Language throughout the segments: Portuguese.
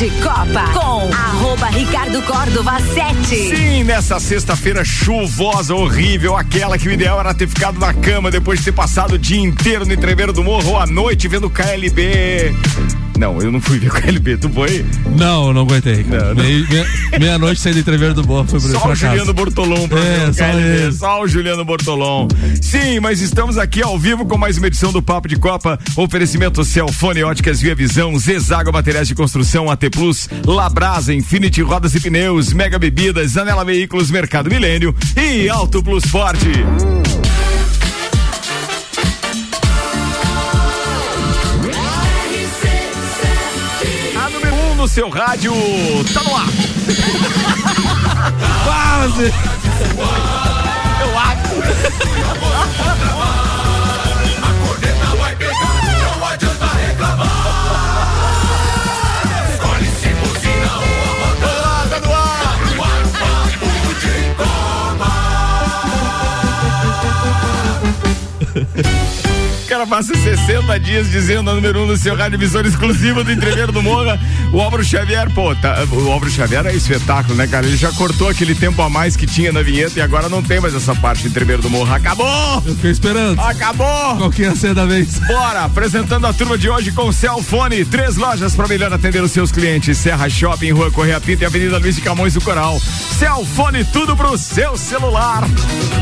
de Copa com arroba Ricardo Córdova 7. Sim, nessa sexta-feira chuvosa, horrível, aquela que o ideal era ter ficado na cama depois de ter passado o dia inteiro no entreveiro do morro ou à noite vendo KLB. Não, eu não fui ver o KLB, tu foi? Não, não aguentei. Meia-noite meia saí do entreveiro do morro, foi Só o Juliano Bortolom pra é, só, KLB, só o Juliano Bortolom. Sim, mas estamos aqui ao vivo com mais uma edição do Papo de Copa. Oferecimento Celfone Óticas Via Visão, Zezago Materiais de Construção, AT Plus, Labrasa, Infinity Rodas e Pneus, Mega Bebidas, Anela Veículos, Mercado Milênio e Auto Plus Forte. Seu rádio tá no ar. Quase! Eu acho. Cara passa 60 dias dizendo a número 1 um no seu rádio exclusiva do Entreveiro do Morra. O Álvaro Xavier, pô, tá, o Álvaro Xavier é espetáculo, né, cara? Ele já cortou aquele tempo a mais que tinha na vinheta e agora não tem mais essa parte do Entreveiro do Morra. Acabou! Eu fiquei esperando. Acabou! Qual que ia ser da vez? Bora, apresentando a turma de hoje com o Celfone, três lojas para melhor atender os seus clientes. Serra Shopping, Rua Correia Pinto e Avenida Luiz de Camões do Coral. Celfone, tudo pro seu celular.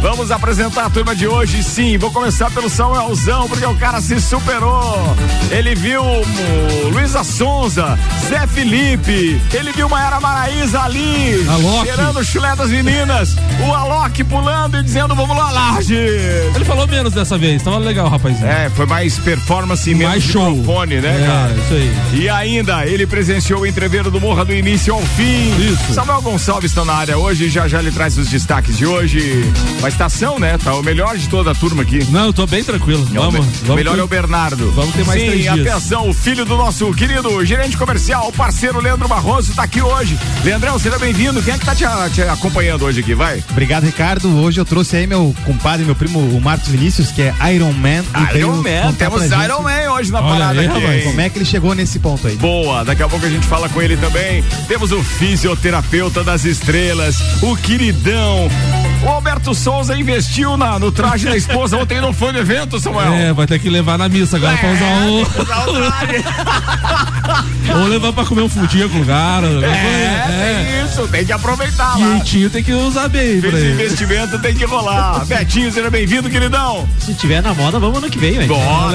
Vamos apresentar a turma de hoje, sim. Vou começar pelo Samuelzão, porque o cara se superou. Ele viu o Luísa Sonza, Zé Felipe, ele viu Maera Maraíza ali, Alok. cheirando o chulé das meninas, o Alok pulando e dizendo, vamos lá, Laje. Ele falou menos dessa vez, tava legal, rapazinho. É, foi mais performance e menos Mais show. microfone, né, é, cara? isso aí. E ainda, ele presenciou o entreveiro do Morra do início ao fim. Isso. Samuel Gonçalves está na área hoje, já já ele traz os destaques de hoje. Uma estação, né? Tá o melhor de toda a turma aqui. Não, eu tô bem tranquilo. Vamos, vamos. melhor ter- é o Bernardo. vamos ter mais Sim, três dias. atenção, o filho do nosso querido gerente comercial, parceiro Leandro Barroso, tá aqui hoje. Leandrão, seja bem-vindo. Quem é que tá te, te acompanhando hoje aqui? Vai. Obrigado, Ricardo. Hoje eu trouxe aí meu compadre, meu primo, o Marcos Vinícius, que é Iron Man. Iron Man, temos Iron Man hoje na Olha parada aí, aqui. rapaz? Como é que ele chegou nesse ponto aí? Boa, daqui a pouco a gente fala com ele também. Temos o fisioterapeuta das estrelas, o queridão. O Alberto Souza investiu na, no traje da esposa ontem não foi no evento, Samuel. É, vai ter que levar na missa agora pra usar o. Usar o traje. Ou levar pra comer um fudinho com o alguma coisa. É, tem isso, tem que aproveitar lá. Quentinho tem que usar bem Esse investimento tem que rolar. Betinho, seja bem-vindo, queridão. Se tiver na moda, vamos ano que vem, velho. Tá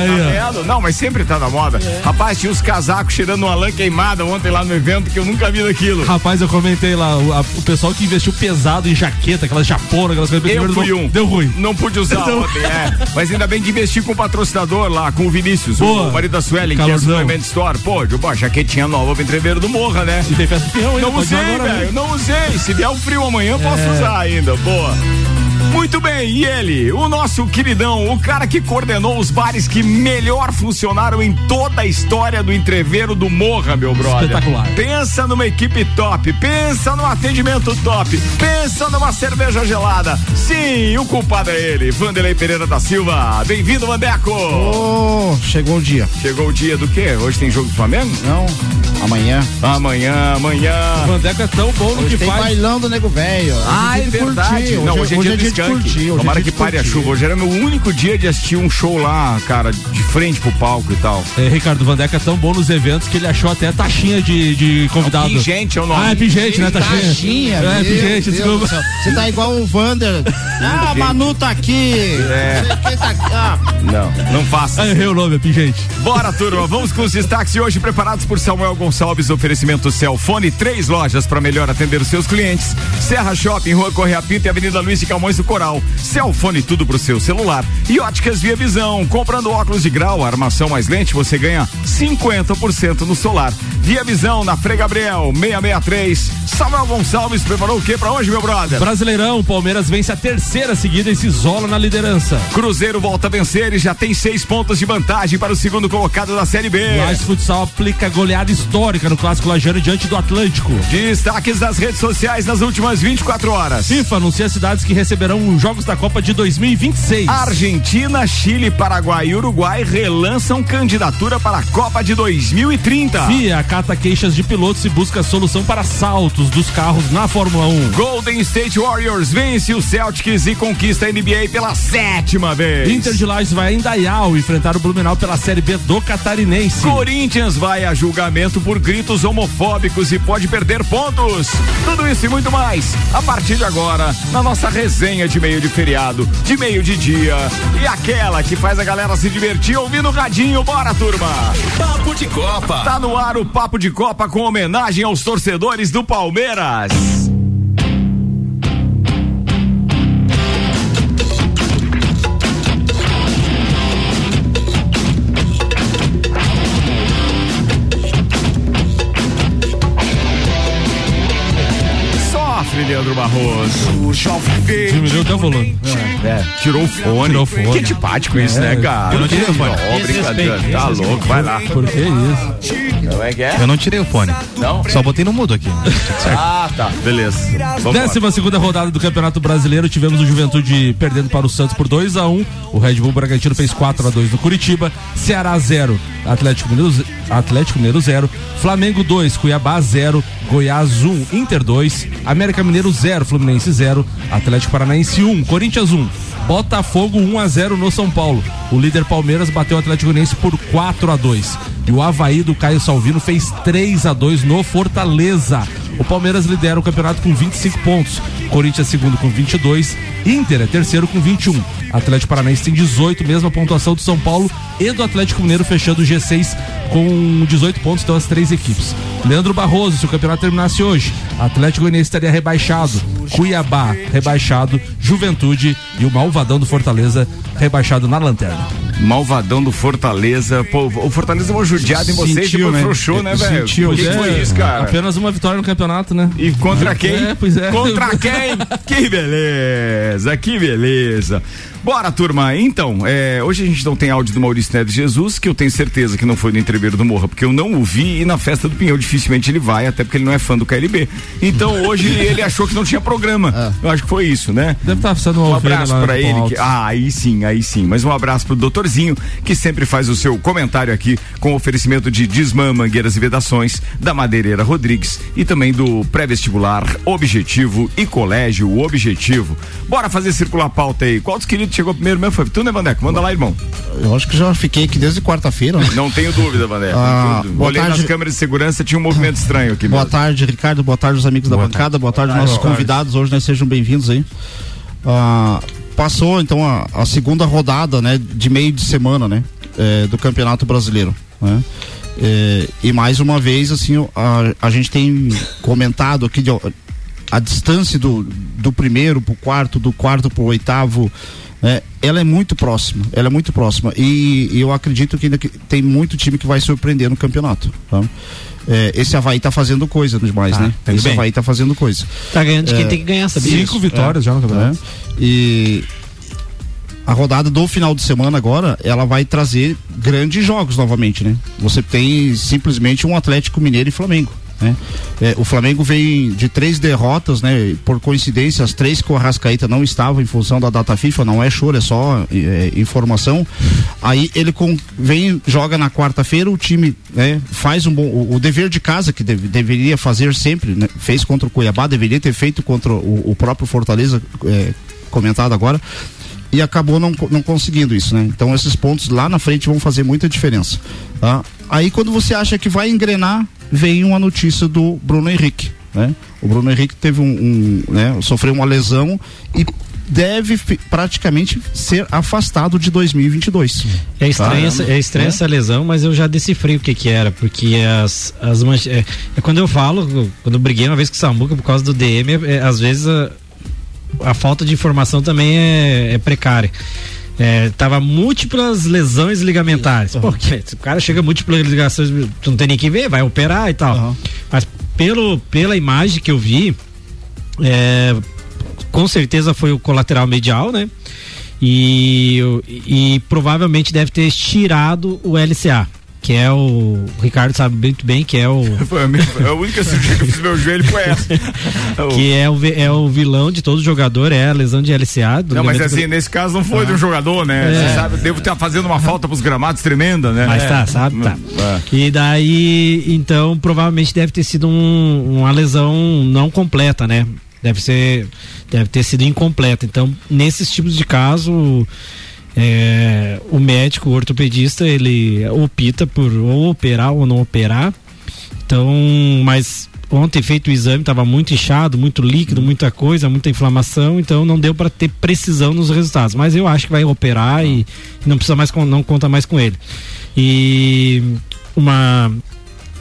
vendo? Não, mas sempre tá na moda. Rapaz, tinha os casacos cheirando uma lã queimada ontem lá no evento que eu nunca vi daquilo. Rapaz, eu comentei lá, o, a- o pessoal que investiu pesado em jaqueta, aquelas aquelas coisas. Eu fui um. Deu ruim. Não pude usar Deu- ontem, é. Mas ainda bem que investi com o patrocinador lá, com o Vinícius, Boa. o marido da Suelen, que é. Suplement Store. Pô, de boa, jaquetinha nova entreveiro do Morra, né? E tem festa peão, hein? Não usei, agora, velho, né? não usei. Se vier o frio amanhã, eu posso É. usar ainda. Boa. Muito bem, e ele, o nosso queridão, o cara que coordenou os bares que melhor funcionaram em toda a história do entreveiro do Morra, meu brother. Espetacular. Pensa numa equipe top, pensa num atendimento top, pensa numa cerveja gelada. Sim, o culpado é ele, Vanderlei Pereira da Silva. Bem-vindo, Vandeco. Oh, chegou o dia. Chegou o dia do quê? Hoje tem jogo do Flamengo? Não, amanhã. Amanhã, amanhã. O Vandeco é tão bom no que Tem faz. bailão do nego velho. Ah, é Hoje de verdade. curtir. Não, hoje, é dia de de Tomara é dia que pare a chuva. Hoje era meu único dia de assistir um show lá, cara, de frente pro palco e tal. É, Ricardo Vandeco é tão bom nos eventos que ele achou até taxinha de, de convidado. Pingente é o nome. Ah, é pingente, né? Taxinha. Taxinha, É, pingente, Deus desculpa. Você tá igual o Vander. Ah, a Manu tá aqui. É. Tá aqui. Ah, Não, não faça. Ah, errei o nome, é pingente. Bora, turma, vamos com os destaques de hoje preparados por Samuel Gonçalves, oferecimento Celfone, três lojas para melhor atender os seus clientes. Serra Shopping, Rua Correia Pinto e Avenida Luiz de Camões do Coral. Celfone, tudo pro seu celular. E óticas Via Visão, comprando óculos de grau, armação mais lente, você ganha 50% no solar. Via Visão, na Frei Gabriel, 663. Samuel Gonçalves preparou o que para hoje, meu brother? Brasileirão, Palmeiras vence a terceira seguida e se isola na liderança. Cruzeiro volta a vencer e já tem seis pontos de vantagem para o segundo colocado da Série B. Lages Futsal aplica goleada histórica histórica no Clássico Lajano diante do Atlântico. Destaques das redes sociais nas últimas 24 horas. FIFA anuncia cidades que receberão os Jogos da Copa de 2026. Argentina, Chile, Paraguai e Uruguai relançam candidatura para a Copa de 2030. FIA acata queixas de pilotos e busca solução para saltos dos carros na Fórmula 1. Golden State Warriors vence o Celtics e conquista a NBA pela sétima vez. Inter de Lages vai em Dayal enfrentar o Blumenau pela Série B do Catarinense. Corinthians vai a julgamento por gritos homofóbicos e pode perder pontos. Tudo isso e muito mais a partir de agora na nossa resenha de meio de feriado, de meio de dia e aquela que faz a galera se divertir ouvindo o radinho. Bora, turma! Papo de Copa. Tá no ar o Papo de Copa com homenagem aos torcedores do Palmeiras. Leandro Barroso. Diminuiu até o volume. É, tirou o fone. Tirou o fone. Que antipático isso, né, cara? Eu não o fone. Respeito, Tá louco, vai lá. Por que isso? Como é que é? Eu não tirei o fone. Não? Só botei no mudo aqui. Ah, tá. Beleza. Vamos lá. Décima segunda rodada do Campeonato Brasileiro, tivemos o Juventude perdendo para o Santos por 2 a 1 O Red Bull Bragantino fez 4 a 2 no Curitiba. Ceará 0, Atlético Mineiro, Atlético Mineiro 0, Flamengo 2, Cuiabá 0, Goiás 1, Inter 2, América Mineiro 0, Fluminense 0, Atlético Paranaense 1, Corinthians 1. Botafogo 1 a 0 no São Paulo. O líder Palmeiras bateu o Atlético Goianiense por 4 a 2. E o Havaí do Caio Salvino fez 3 a 2 no Fortaleza. O Palmeiras lidera o campeonato com 25 pontos. Corinthians segundo com 22. Inter é terceiro com 21. Atlético Paranaense tem 18, mesma pontuação do São Paulo e do Atlético Mineiro fechando o G6 com 18 pontos, então as três equipes. Leandro Barroso, se o campeonato terminasse hoje, Atlético Goianiense estaria rebaixado, Cuiabá rebaixado, Juventude e o Malvadão do Fortaleza rebaixado na lanterna. Malvadão do Fortaleza. Pô, o Fortaleza é uma judiada em vocês Sentiu, depois né? frouxou, né, velho? Sentiu. O que, que foi isso, cara? Apenas uma vitória no campeonato, né? E contra quem? É, pois é. Contra quem? que beleza, que beleza. Bora, turma. Então, é, hoje a gente não tem áudio do Maurício Neto Jesus, que eu tenho certeza que não foi no entreveiro do Morra, porque eu não o vi e na festa do Pinhão dificilmente ele vai, até porque ele não é fã do KLB. Então hoje ele achou que não tinha programa. Eu acho que foi isso, né? Deve estar sendo uma Um abraço no ele. Que, ah, aí sim, aí sim. Mas um abraço pro doutorzinho, que sempre faz o seu comentário aqui com oferecimento de Desmã, Mangueiras e Vedações, da Madeireira Rodrigues e também do pré-vestibular Objetivo e Colégio Objetivo. Bora fazer circular a pauta aí. Qual dos queridos chegou primeiro mesmo? Foi tu, né, Vandeco? Manda lá, irmão. Eu acho que já fiquei aqui desde quarta-feira. né? Não tenho dúvida, Vandeco. Ah, dúvida. boa Olhei tarde. nas câmeras de segurança, tinha um movimento estranho aqui Boa mesmo. tarde, Ricardo. Boa tarde, os amigos da bancada. Boa tarde, nossos convidados. Hoje, né, sejam bem-vindos aí. Ah, passou, então, a, a segunda rodada, né, de meio de semana, né, eh, do Campeonato Brasileiro, né. Eh, e mais uma vez, assim, a, a gente tem comentado aqui de, a distância do, do primeiro pro quarto, do quarto pro oitavo, né, ela é muito próxima, ela é muito próxima e, e eu acredito que ainda que tem muito time que vai surpreender no campeonato, tá? É, esse Havaí tá fazendo coisa demais, né? tá Esse bem. Havaí tá fazendo coisa. Tá ganhando de quem É, tem que ganhar, sabia? Cinco vitórias já no campeonato. né? E a rodada do final de semana agora, ela vai trazer grandes jogos novamente, né? Você tem simplesmente um Atlético Mineiro e Flamengo. Né? É, o Flamengo vem de três derrotas, né? Por coincidência, as três que o Arrascaeta não estava em função da data FIFA, não é choro, é só é, informação. Aí ele com, vem, joga na quarta-feira, o time né, faz um bom. O, o dever de casa que deve- deveria fazer sempre, né? fez contra o Cuiabá, deveria ter feito contra o, o próprio Fortaleza, é, comentado agora e acabou não, não conseguindo isso, né? Então esses pontos lá na frente vão fazer muita diferença. Tá? Aí quando você acha que vai engrenar, vem uma notícia do Bruno Henrique, né? O Bruno Henrique teve um, um, né? Sofreu uma lesão e deve praticamente ser afastado de 2022. É estranha, essa, é estranha É. essa lesão, mas eu já decifrei o que que era, porque as, as manche- é, é quando eu falo, quando eu briguei uma vez com o Samuca por causa do DM, é, é, às vezes a, a falta de informação também é, é precária. É, tava múltiplas lesões ligamentares. Pô, que- se o cara chega múltiplas ligações, tu não tem nem que ver, vai operar e tal. Aham. Mas pelo, pela imagem que eu vi, é, com certeza foi o colateral medial, né? E, e provavelmente deve ter estirado o LCA. Que é o, o Ricardo sabe muito bem que é o Foi a, única cirurgia que eu fiz meu joelho foi essa. que é o, é o vilão de todo jogador, é a lesão de LCA. Não, mas assim, nesse caso não foi de um jogador, né? É. Você sabe, devo estar fazendo uma falta pros gramados tremenda, né? Mas tá, sabe? Tá. É. E daí, então, provavelmente deve ter sido um- uma lesão não completa, né? Deve ser, deve ter sido incompleta. Então, nesses tipos de caso, é, o médico, o ortopedista, ele opta por ou operar ou não operar. Então, mas ontem feito o exame estava muito inchado, muito líquido, muita coisa, muita inflamação, então não deu para ter precisão nos resultados. Mas eu acho que vai operar e não precisa mais não conta mais com ele. E uma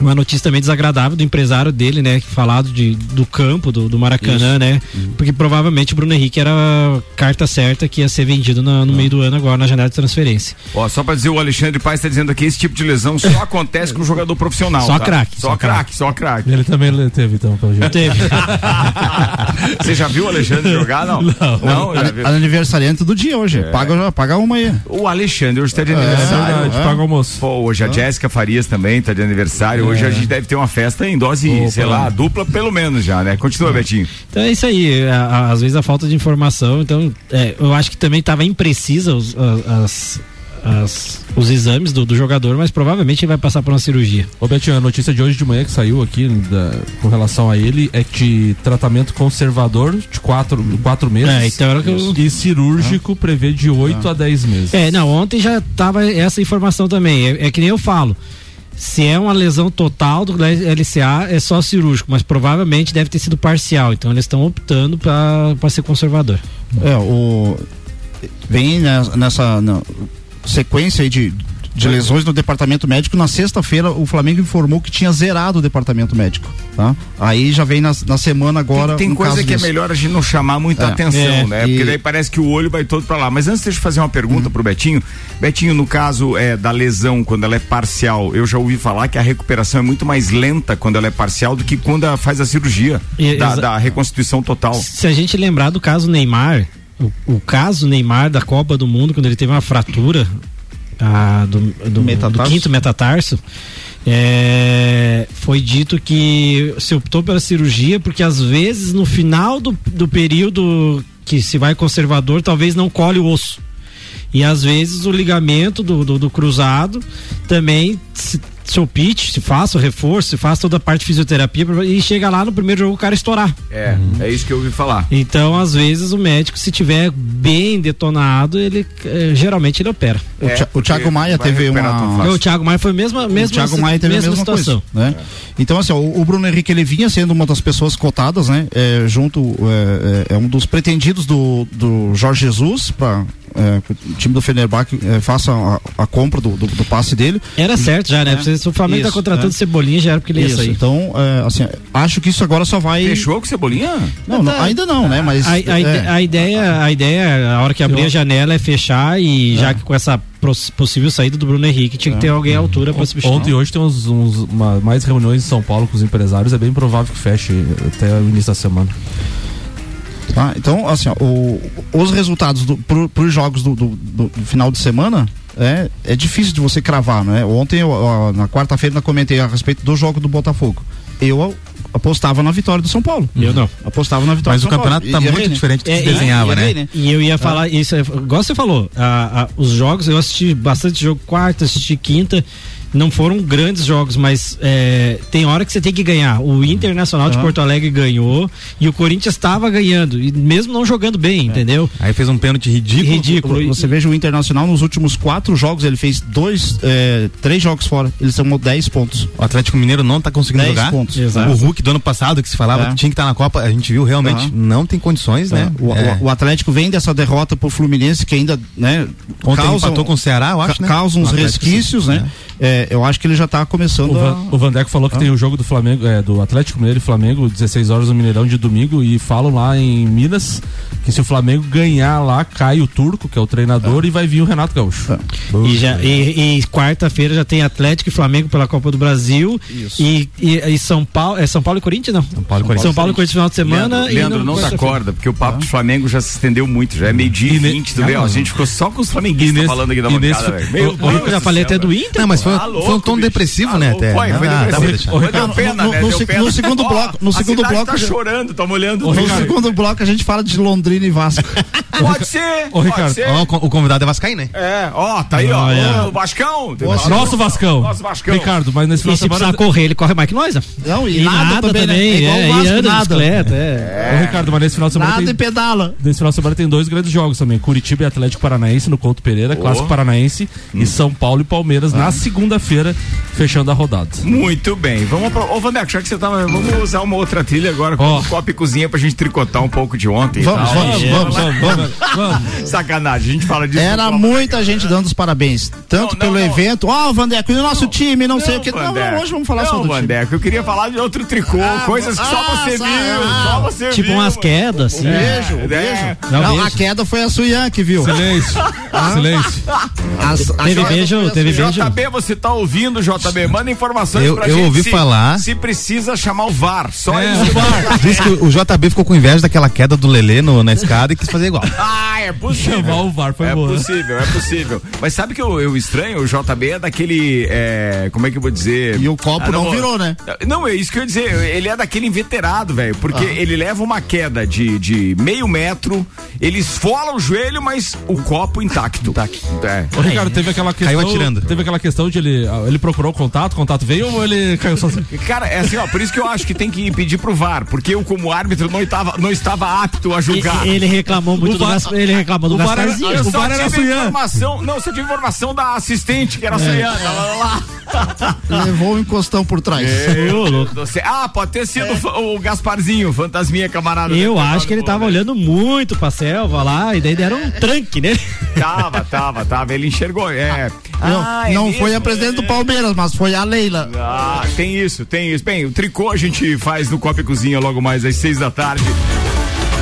uma notícia também desagradável do empresário dele, né? Falado de, do campo, do, do Maracanã, né? Porque provavelmente o Bruno Henrique era a carta certa que ia ser vendido na- no meio do ano agora na janela de transferência. Ó, só pra dizer, o Alexandre Paes tá dizendo aqui, esse tipo de lesão só acontece com o jogador profissional. Só tá? craque, Só só craque, só craque. Ele também teve, então, pelo jeito. Teve. Você já viu o Alexandre jogar? Não. Não, já viu. An- Aniversariante do dia hoje. Paga, paga uma aí. O Alexandre hoje tá de É aniversário. verdade, é. paga o almoço. Pô, hoje a Jéssica Farias também tá de aniversário. Hoje a gente deve ter uma festa em dose, Opa. sei lá, dupla pelo menos já, né? Continua, Betinho. Então é isso aí, a- a- às vezes a falta de informação, então é, eu acho que também estava imprecisa os, as, as- os exames do, do jogador, mas provavelmente ele vai passar por uma cirurgia. Ô Betinho, a notícia de hoje de manhã que saiu aqui da- com relação a ele é de tratamento conservador de quatro, quatro meses. É, então era o que eu- E cirúrgico prevê de 8 a 10 meses. É, não, ontem já tava essa informação também. É, é que nem eu falo. Se é uma lesão total do LCA, é só cirúrgico, mas provavelmente deve ter sido parcial. Então eles estão optando para ser conservador. É, o. Vem nes- nessa na sequência de, de lesões no departamento médico. Na sexta-feira, o Flamengo informou que tinha zerado o departamento médico. Tá? Aí já vem na, na semana agora. tem tem um coisa caso que é desse. melhor a gente não chamar muita É. atenção, É, né? e- Porque daí parece que o olho vai todo pra lá. Mas antes deixa eu fazer uma pergunta pro Betinho. Betinho, no caso é, da lesão, quando ela é parcial, eu já ouvi falar que a recuperação é muito mais lenta quando ela é parcial do que quando ela faz a cirurgia E- da, da reconstituição total. Se a gente lembrar do caso Neymar, o, o caso Neymar da Copa do Mundo, quando ele teve uma fratura ah, do, do- do Metatarso. quinto metatarso, é, foi dito que se optou pela cirurgia porque às vezes no final do, do período que se vai conservador, talvez não colhe o osso. E às vezes o ligamento do, do, do cruzado também se, se opite, se faça o reforço, se faça toda a parte de fisioterapia e chega lá no primeiro jogo o cara estourar. É, é isso que eu ouvi falar. Então, às vezes, o médico, se tiver bem detonado, ele eh, geralmente ele opera. O, Thi- o Thiago Maia teve uma. O Thiago Maia foi a mesma, mesma, o Thiago Maia teve mesma a mesma situação. coisa, né? Então assim, ó, o, o Bruno Henrique ele vinha sendo uma das pessoas cotadas, né? É, junto é, é, é um dos pretendidos do, do Jorge Jesus para o time do Fenerbahçe é, faça a, a compra do, do, do passe dele. Era certo já, né? Se o Flamengo tá Isso, contratando é. Cebolinha, já era porque ele ia Isso, sair. Então, é, assim, acho que isso agora só vai. Fechou com Cebolinha? Não, não, ainda não, né? Mas A, a é, a ideia, a ideia, a hora que abrir a janela é fechar e já que com essa possível saída do Bruno Henrique, tinha que ter alguém à altura para substituir. Ontem e hoje tem uns, uns- uma- mais reuniões em São Paulo com os empresários. É bem provável que feche até o início da semana. Tá? Então, assim, ó, o- os resultados do, pro, pros jogos do, do- do- do final de semana é, é difícil de você cravar, né? Ontem, eu, ó, na quarta-feira, eu comentei a respeito do jogo do Botafogo. Eu apostava na vitória do São Paulo. Eu não. Apostava na vitória Mas do o São campeonato Paulo. tá E- e muito né? diferente do que É, se desenhava, e né? errei, E eu ia falar isso, é, igual você falou, a- a- os jogos, eu assisti bastante jogo quarta, assisti quinta, não foram grandes jogos, mas é, tem hora que você tem que ganhar. O Internacional de Aham. Porto Alegre ganhou e o Corinthians estava ganhando, e mesmo não jogando bem, entendeu? Aí fez um pênalti ridículo. Ridículo. E- Você veja o Internacional nos últimos quatro jogos, ele fez dois, é, três jogos fora. Ele somou 10 pontos. O Atlético Mineiro não tá conseguindo 10 jogar. pontos. Exato. O Hulk do ano passado que se falava É. que tinha que estar na Copa, a gente viu realmente Aham. não tem condições, né? O, o- É. o Atlético vem dessa derrota pro Fluminense que ainda, né, Ontem causa- empatou com o Ceará, eu acho, ca- né? causa uns O Atlético, resquícios, sim. né? É, eu acho que ele já tá começando O, a... Van, o Vandeco falou que Ah. tem o jogo do Flamengo, é, do Atlético Mineiro e Flamengo, 16 horas no Mineirão de domingo, e falam lá em Minas que se o Flamengo ganhar lá, cai o Turco, que é o treinador, e vai vir o Renato Gaúcho. Ah. E, já- e- e quarta-feira já tem Atlético e Flamengo pela Copa do Brasil. E, e- e São Paulo. É São Paulo e Corinthians, não? São Paulo e Corinthians. São Paulo e Corinthians final de semana. Leandro, e Leandro, não dá quarta-feira. corda, porque o papo do Flamengo já se estendeu muito, já é meio-dia e E ne- vinte, tu vê? ó, a gente ficou só com os flamenguistas nesse- falando aqui da bancada, nesse- velho. Eu já do falei céu, até do. Inter. Não, mas foi louco. Foi um tom bicho. depressivo, Tá né, louco. até. Foi, foi Ah, depressivo. Foi, deu pena, no- né? no Deu se- pena. no segundo bloco- no a segundo bloco tá já- chorando, tá molhando. No segundo bloco a gente fala de Londrina e Vasco. Pode ser, Ô, pode Ricardo, ser. Ó, o con- o convidado é Vascaíno, né? É, ó, tá aí, ó. O Vascão. Nosso Vascão. Nosso Vascão. Ricardo, mas nesse final E de se precisar semana. correr, ele corre mais que nós, né? Não, e, E nada, também, né? É igual é, o e Vasco, anda de nada. bicicleta, é. Ô, Ricardo, mas nesse final de semana Nada e tem. pedala. Nesse final de semana tem dois grandes jogos também: Curitiba e Atlético Paranaense no Couto Pereira, Clássico Paranaense, Hum. e São Paulo e Palmeiras Ah. na segunda-feira, fechando a rodada. Muito bem, vamos pro... Ô, Vandeco, já que você tava. Vamos usar uma outra trilha agora com Ó. o copo e cozinha pra gente tricotar um pouco de ontem. e Vamos, tal. vamos, vamos, vamos, vamos. vamos. Sacanagem, a gente fala disso. Era muita gente dando os parabéns. Tanto Não, não, pelo não. evento. Ó, o Vandeco, e o nosso time, não, sei o que. Não, Vandeco. não, hoje vamos falar não, só do time. Vandeco, eu queria falar de outro tricô, coisas que só ah, você sa- viu, ah. só você Tipo viu. umas quedas, assim. Beijo, É, beijo. Não, Não, beijo. a queda foi a Suyan que viu. Silêncio. Silêncio. As- a Teve beijo, teve beijo. JB, você tá ouvindo, JB? Manda informações Eu- pra eu gente. ouvi se, falar. Se precisa chamar o VAR. Só É, isso. o VAR. Diz que o JB ficou com inveja daquela queda do Lelê no- na escada e quis fazer igual. Ah, é possível. Chamar o VAR foi é boa. possível, é possível. Mas sabe que eu, eu estranho? O JB é daquele. é, como é que eu vou dizer? E o copo não virou, né? Não, é isso que eu ia dizer. Ele é daquele inveterado, velho. Porque Ah. ele leva uma queda de, de meio metro, ele esfola o joelho, mas o copo intacto. É. Ô, Ricardo, teve aquela questão. Caiu atirando. Teve aquela questão de ele. Ah, Ele procurou o contato, o contato veio ou ele caiu sozinho? Cara, é assim, ó, por isso que eu acho que tem que pedir pro VAR, porque eu, como árbitro, não estava, não estava apto a julgar. E- Ele reclamou muito O do VAR- Gas- ele reclamou do o VAR era- Gasparzinho. Eu o VAR era informação, não, só tive informação da assistente, que era a Suyan, tava lá. Levou um encostão por trás. Ô, louco. Você- Ah, pode ter sido o Gasparzinho, fantasminha camarada. Eu né, acho que ele tava né? olhando muito pra selva lá, e daí deram um tranque nele. Tava, tava, tava. Ele enxergou. É. Não, Ah, é não foi a presidente do. Palmeiras, mas foi a Leila. Ah, tem isso, tem isso. Bem, o tricô a gente faz no Copa e Cozinha logo mais às seis da tarde.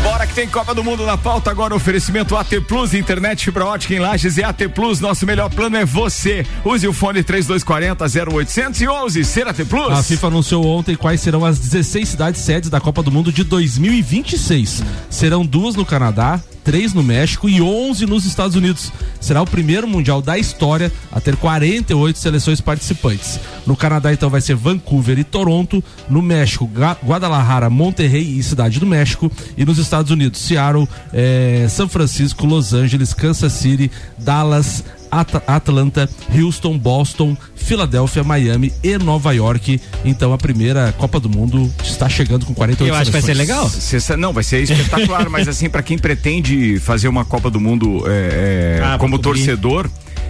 Bora que tem Copa do Mundo na pauta agora, oferecimento AT Plus, internet fibra ótica em Lages e AT Plus, nosso melhor plano é você. Use o fone 3240 0800 e 11, ser AT Plus. A FIFA anunciou ontem quais serão as 16 cidades sedes da Copa do Mundo de 2026. Serão duas no Canadá, três no México e 11 nos Estados Unidos. Será o primeiro mundial da história a ter 48 seleções participantes. No Canadá, então, vai ser Vancouver e Toronto. No México, Guadalajara, Monterrey e Cidade do México. E nos Estados Unidos, Seattle, eh, São Francisco, Los Angeles, Kansas City, Dallas, At- Atlanta, Houston, Boston, Filadélfia, Miami e Nova York. Então a primeira Copa do Mundo está chegando com 48 Eu acho que vai ser legal. Cê não, vai ser espetacular, mas assim, pra quem pretende fazer uma Copa do Mundo é, é, Ah, como cobrir.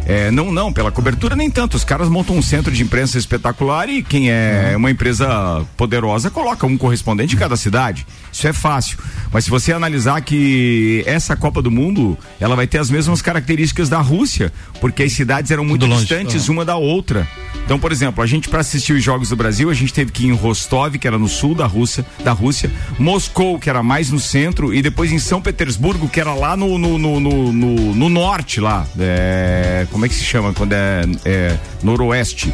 É, não, não, pela cobertura nem tanto. Os caras montam um centro de imprensa espetacular e quem é uma empresa poderosa coloca um correspondente em cada cidade. Isso é fácil. Mas se você analisar que essa Copa do Mundo, ela vai ter as mesmas características da Rússia, porque as cidades eram muito longe. distantes uma da outra. Então, por exemplo, a gente para assistir os jogos do Brasil, a gente teve que ir em Rostov, que era no sul da Rússia, da Rússia, Moscou, que era mais no centro, e depois em São Petersburgo, que era lá no, no, no, no, no- no norte lá. É, como é que se chama quando é, é noroeste?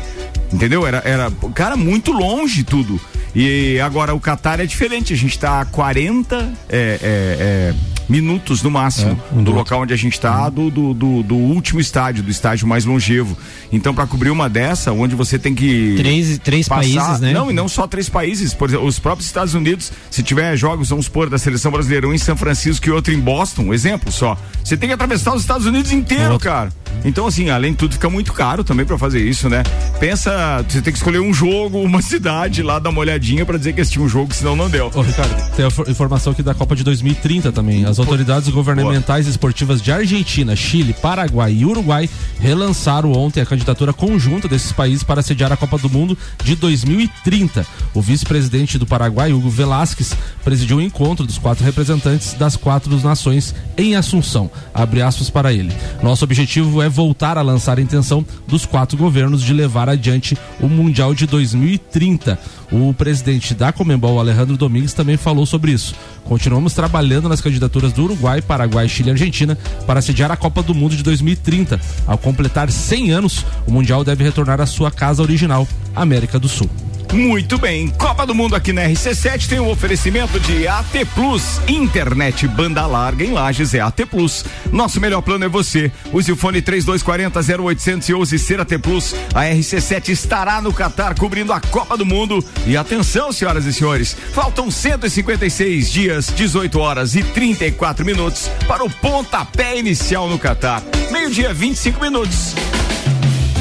Entendeu? Era, era, cara, muito longe tudo. E agora o Catar é diferente, a gente tá a 40 é, é, é, minutos no máximo do local onde a gente tá, do, do, do, do último estádio, do estádio mais longevo. Então, para cobrir uma dessa, onde você tem que. Três, três passar- países, né? Não, e não só três países. Por exemplo, os próprios Estados Unidos, se tiver jogos, vamos supor, da seleção brasileira, um em São Francisco e outro em Boston, um exemplo só. Você tem que atravessar os Estados Unidos inteiro, cara. Então, assim, além de tudo, fica muito caro também pra fazer isso, né? Pensa, você tem que escolher um jogo, uma cidade lá, dar uma olhadinha pra dizer que assistiu um jogo, senão não deu. Ô, Ricardo, tem a for- informação aqui da Copa de 2030 também. As autoridades governamentais esportivas de Argentina, Chile, Paraguai e Uruguai relançaram ontem a candidatura conjunta desses países para sediar a Copa do Mundo de 2030. O vice-presidente do Paraguai, Hugo Velasquez, presidiu o encontro dos quatro representantes das quatro nações em Assunção. Abre aspas para ele. Nosso objetivo é voltar a lançar a intenção dos quatro governos de levar adiante o Mundial de 2030. O presidente da Comembol, Alejandro Domingues, também falou sobre isso. Continuamos trabalhando nas candidaturas do Uruguai, Paraguai, Chile e Argentina para sediar a Copa do Mundo de 2030. Ao completar 100 anos, o Mundial deve retornar à sua casa original, América do Sul. Muito bem, Copa do Mundo aqui na RC7 tem um oferecimento de AT Plus, internet banda larga em Lages é AT Plus. Nosso melhor plano é você. Use o fone 3240 0800 e use ser AT Plus. A RC7 estará no Catar cobrindo a Copa do Mundo. E atenção, senhoras e senhores, faltam 156 dias, 18 horas e 34 minutos para o pontapé inicial no Catar. Meio-dia, 25 minutos.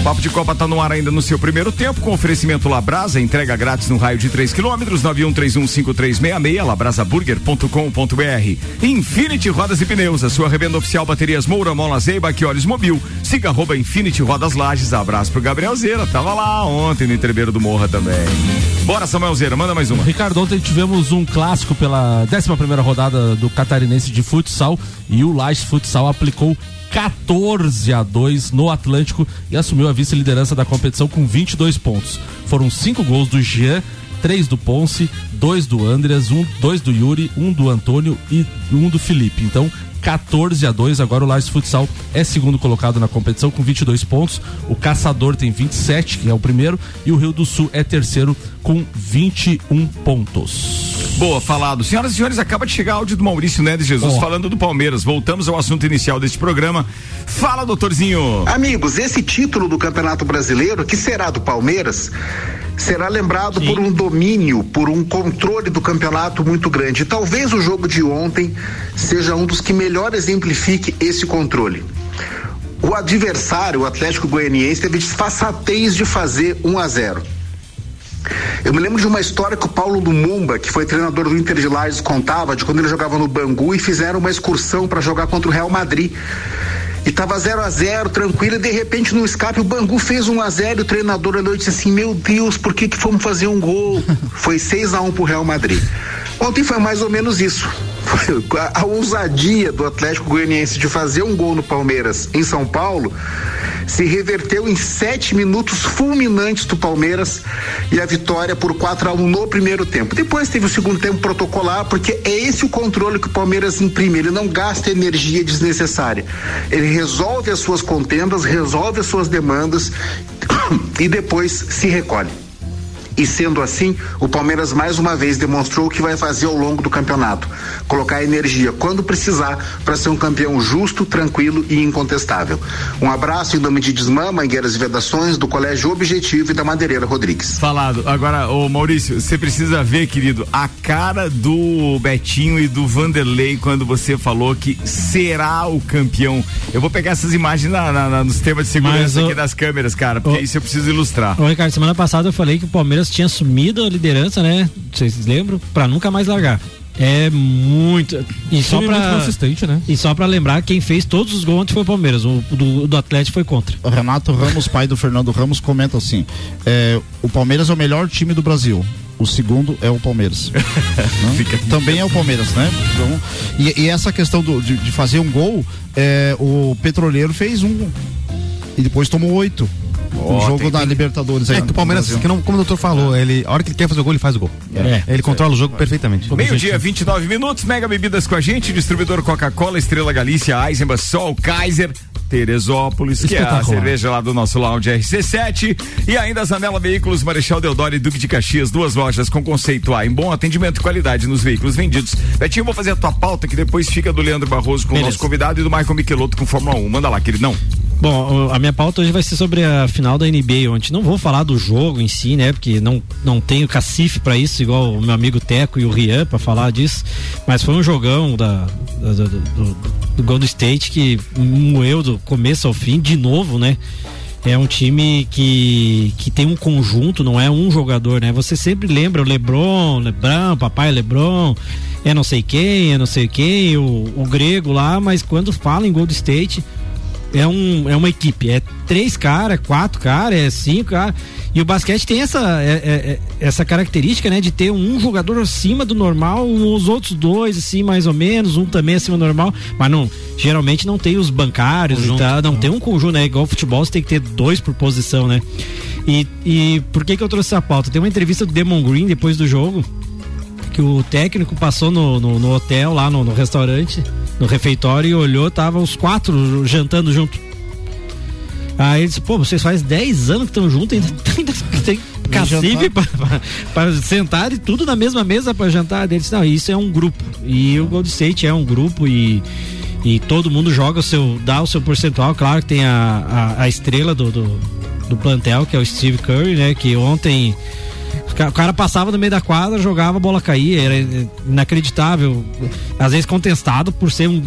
Papo de Copa tá no ar ainda no seu primeiro tempo, com oferecimento Labrasa, entrega grátis no raio de 3 quilômetros, 91315366, labrasaburger.com.br. Infinity Rodas e Pneus, a sua revenda oficial baterias Moura, Mola Zeiba, olhos mobil. Siga arroba Infinity Rodas Lages, abraço pro Gabriel Zeira, tava lá ontem no entreveiro do Morra também. Bora, Samuel Zeira, manda mais uma. Ricardo, ontem tivemos um clássico pela 11 primeira rodada do Catarinense de futsal e o Lages Futsal aplicou 14 a 2 no Atlântico e assumiu a vice-liderança da competição com 22 pontos. Foram cinco gols do Jean, três do Ponce, dois do Andreas, um, dois do Yuri, um do Antônio e um do Felipe. Então, 14 a 2. Agora o Lages Futsal é segundo colocado na competição com 22 pontos. O Caçador tem 27, que é o primeiro, e o Rio do Sul é terceiro com 21 pontos. Boa, falado. Senhoras e senhores, acaba de chegar áudio do Maurício Neves Jesus Ó. falando do Palmeiras. Voltamos ao assunto inicial deste programa. Fala, doutorzinho. Amigos, esse título do Campeonato Brasileiro, que será do Palmeiras, será lembrado por um domínio, por um controle do campeonato muito grande. Talvez o jogo de ontem seja um dos que melhor exemplifique esse controle. O adversário, o Atlético Goianiense, teve desfaçatez de fazer 1 a 0. Eu me lembro de uma história que o Paulo Lumumba, que foi treinador do Inter de Lages, contava de quando ele jogava no Bangu e fizeram uma excursão para jogar contra o Real Madrid. E tava 0 a 0 tranquilo, e de repente no escape o Bangu fez 1 a 0 e o treinador olhou e disse assim: Meu Deus, por que, que fomos fazer um gol? Foi 6 a 1 pro Real Madrid. Ontem foi mais ou menos isso. A ousadia do Atlético Goianiense de fazer um gol no Palmeiras em São Paulo se reverteu em sete minutos fulminantes do Palmeiras e a vitória por 4 a 1 no primeiro tempo. Depois teve o segundo tempo protocolar, porque é esse o controle que o Palmeiras imprime. Ele não gasta energia desnecessária. Ele resolve as suas contendas, resolve as suas demandas e depois se recolhe. E sendo assim, o Palmeiras mais uma vez demonstrou o que vai fazer ao longo do campeonato: colocar energia quando precisar para ser um campeão justo, tranquilo e incontestável. Um abraço em nome de Desmã, Mangueiras e Vedações, do Colégio Objetivo e da Madeireira Rodrigues. Falado. Agora, ô Maurício, você precisa ver, querido, a cara do Betinho e do Vanderlei quando você falou que será o campeão. Eu vou pegar essas imagens na- na- na- nos temas de segurança Mas, aqui das câmeras, cara, porque ô- isso eu preciso ilustrar. Ô, Ricardo, semana passada eu falei que o Palmeiras tinha assumido a liderança, né? Vocês lembram? Pra nunca mais largar. É muito. E só pra. consistente, né? E só pra lembrar, quem fez todos os gols ontem foi o Palmeiras. O do, do Atlético foi contra. O Renato Ramos, pai do Fernando Ramos, comenta assim: é, o Palmeiras é o melhor time do Brasil. O segundo é o Palmeiras. Né? Também é o Palmeiras, né? Então, e, e essa questão do- de, de fazer um gol, é, o Petroleiro fez um e depois tomou oito. O jogo tem- da tem- Libertadores. aí É que o Palmeiras, que não, como o doutor falou, ele, a hora que ele quer fazer o gol, ele faz o gol. É. Ele controla o jogo perfeitamente. Meio-dia, 29 minutos, Mega Bebidas com a gente, distribuidor Coca-Cola, Estrela Galícia, Eisenbach, Sol, Kaiser, Teresópolis, que é a cerveja lá do nosso lounge RC7 e ainda a Zanela Veículos, Marechal Deodoro e Duque de Caxias, duas lojas com conceito A em bom atendimento e qualidade nos veículos vendidos. Betinho, eu vou fazer a tua pauta que depois fica do Leandro Barroso com o nosso convidado e do Michael Michelotto com Fórmula 1. Manda lá, queridão. Bom, a minha pauta hoje vai ser sobre a final da NBA ontem. Não vou falar do jogo em si, né? Porque não, não tenho cacife pra isso, igual o meu amigo Teco e o Rian pra falar disso. Mas foi um jogão da, da- do, do, do Golden State que moeu do começo ao fim, de novo, né? É um time que, que tem um conjunto, não é um jogador, né? Você sempre lembra o Lebron, Lebron, papai Lebron, é não sei quem, é não sei quem, o, o grego lá, mas quando fala em Golden State, é, um, é uma equipe, é três caras, quatro caras, é cinco caras. E o basquete tem essa, é- é- é- essa característica, né, de ter um jogador acima do normal, os outros dois, assim, mais ou menos, um também acima do normal, mas não, geralmente não tem os bancários e tal, não tem um conjunto, né? Igual futebol, você tem que ter dois por posição, né? E, e por que que eu trouxe essa pauta? Tem uma entrevista do Demon Green depois do jogo, que o técnico passou no, no, no hotel, lá no, no restaurante, no refeitório, e olhou, tava os quatro jantando junto. Aí ele disse, pô, vocês faz 10 anos que estão juntos, ainda, ainda tem cacife pra sentar e tudo na mesma mesa pra jantar. Ele disse, não, isso é um grupo. E o Gold State é um grupo e, e todo mundo joga o seu, dá o seu percentual. Claro que tem a, a, a estrela do, do, do plantel, que é o Steve Curry, né? Que ontem o ca- o cara passava no meio da quadra, jogava, a bola caía, era inacreditável. Às vezes contestado por ser um.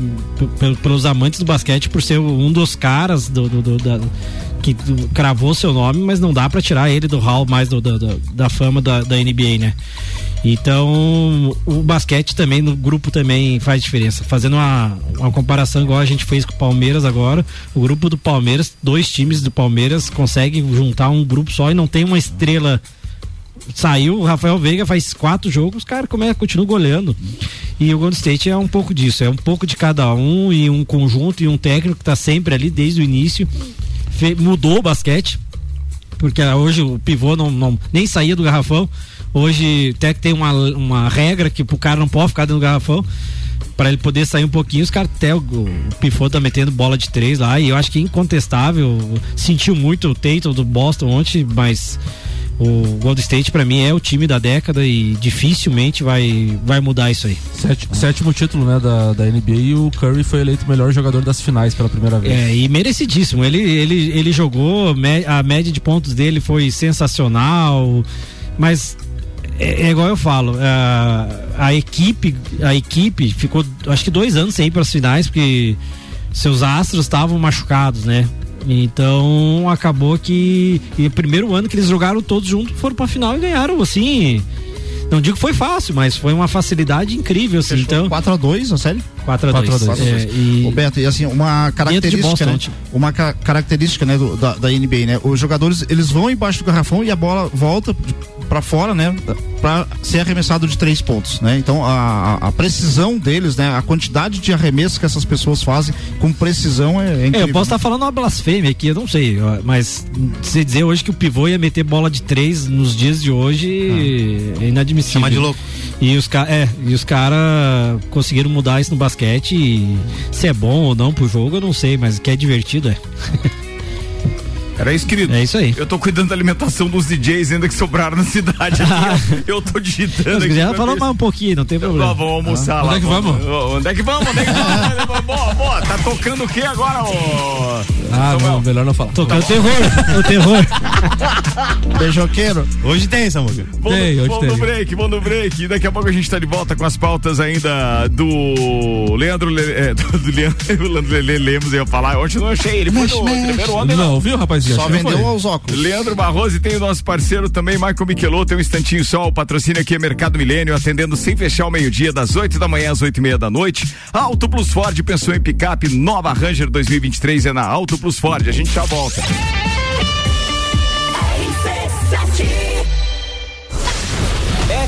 pelos amantes do basquete, por ser um dos caras do, do- do- da- que cravou seu nome, mas não dá pra tirar ele do hall mais do- do- da fama da, da NBA, né? Então, o basquete também, no grupo também faz diferença. Fazendo uma, uma comparação igual a gente fez com o Palmeiras agora, o grupo do Palmeiras, dois times do Palmeiras conseguem juntar um grupo só e não tem uma estrela saiu o Rafael Veiga faz quatro jogos, cara, como é, continua goleando. E o Golden State é um pouco disso, é um pouco de cada um e um conjunto e um técnico que tá sempre ali desde o início. Fe- mudou o basquete, porque hoje o pivô não, não- nem saía do garrafão. Hoje até que tem uma, uma regra que o cara não pode ficar dentro do garrafão. Pra ele poder sair um pouquinho, os caras até o, o pivô tá metendo bola de três lá. E eu acho que é incontestável. Sentiu muito o Tatum do Boston ontem, mas o Golden State pra mim é o time da década e dificilmente vai, vai mudar isso aí. Sete- sétimo título, né, da, da NBA e o Curry foi eleito o melhor jogador das finais pela primeira vez. É, e merecidíssimo. Ele, ele, ele jogou, a média de pontos dele foi sensacional, mas é, é igual eu falo, a, a equipe, a equipe ficou acho que dois anos sem ir para as finais, porque seus astros estavam machucados, né? Então acabou que e o primeiro ano que eles jogaram todos juntos foram para final e ganharam assim. Não digo que foi fácil, mas foi uma facilidade incrível, assim. Então, 4x2 a série? 4 a 2 4 a 2. É, e- Ô, Beto, e assim, uma característica, Boston, né? Uma ca- característica, né, do- da, da NBA, né? Os jogadores, eles vão embaixo do garrafão e a bola volta pra fora, né? Pra ser arremessado de três pontos, né? Então, a, a- precisão deles, né? A quantidade de arremessos que essas pessoas fazem com precisão é, é É, incrível. eu posso estar falando uma blasfêmia aqui, eu não sei, mas se dizer hoje que o pivô ia meter bola de três nos dias de hoje é inadmissível. Chama de louco. E os é, e os caras conseguiram mudar isso no basquete se é bom ou não pro jogo, eu não sei, mas que é divertido é. Era isso, querido. É isso aí. Eu tô cuidando da alimentação dos DJs ainda que sobraram na cidade. aqui. eu tô digitando Se quiser, falou mais um pouquinho, não tem problema. Ó, vamos almoçar lá. Onde é que vamos? Onde é que vamos? Onde é que vamos? boa, boa. Tá tocando o que agora, ô? Ah, Samuel? não, melhor não falar. Tocando o terror, o terror. Beijoqueiro. Hoje tem, Samuca. Vamos, Tem, hoje vamos no tem. break, vamos no break. Daqui a pouco a gente tá de volta com as pautas ainda do Leandro Le, é, do, do Leandro, Lemos, eu ia falar. Ontem não achei, ele foi no primeiro ontem, não. Não, viu, rapazinho? Só vendeu aos óculos. Leandro Barroso e tem o nosso parceiro também, Michael Michelot, tem um instantinho só, o patrocínio aqui é Mercado Milênio, atendendo sem fechar o meio-dia, das 8 da manhã às 8 e meia da noite. Auto Plus Ford pensou em picape, nova Ranger 2023 é na Auto Plus Ford, a gente já volta.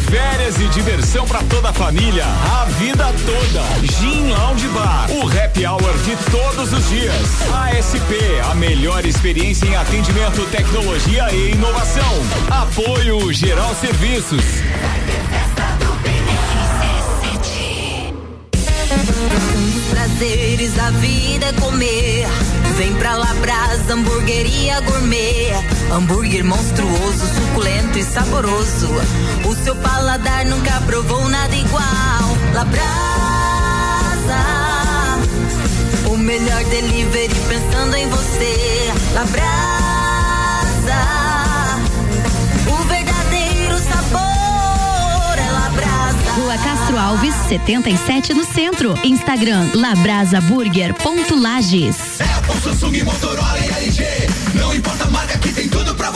férias e diversão para toda a família, a vida toda. Gin Lounge Bar, o happy hour de todos os dias. ASP, a melhor experiência em atendimento, tecnologia e inovação. Apoio Geral Serviços. Prazeres da vida é comer. Vem pra Labrasa, hamburgueria gourmet. Hambúrguer monstruoso, suculento e saboroso. O seu paladar nunca provou nada igual. Labrasa, o melhor delivery pensando em você. Labrasa, o verdadeiro sabor é Labrasa. Rua Castro Alves, 77 no centro. Instagram labrasaburger.lages. É com Samsung, Motorola e LG. Não importa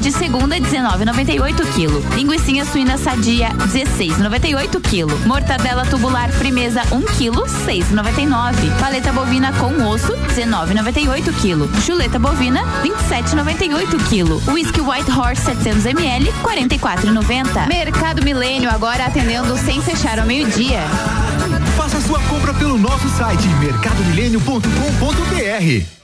De segunda, 19,98 kg. Linguiça suína sadia, 16,98 kg. Mortadela tubular frimeza, 1 kg, 6,99. Paleta bovina com osso, 19,98 kg. Chuleta bovina, 27,98 kg. Whisky White Horse 700 ml, 44,90. Mercado Milênio agora atendendo sem fechar ao meio-dia. Faça sua compra pelo nosso site mercadomilênio.com.br.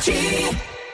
282.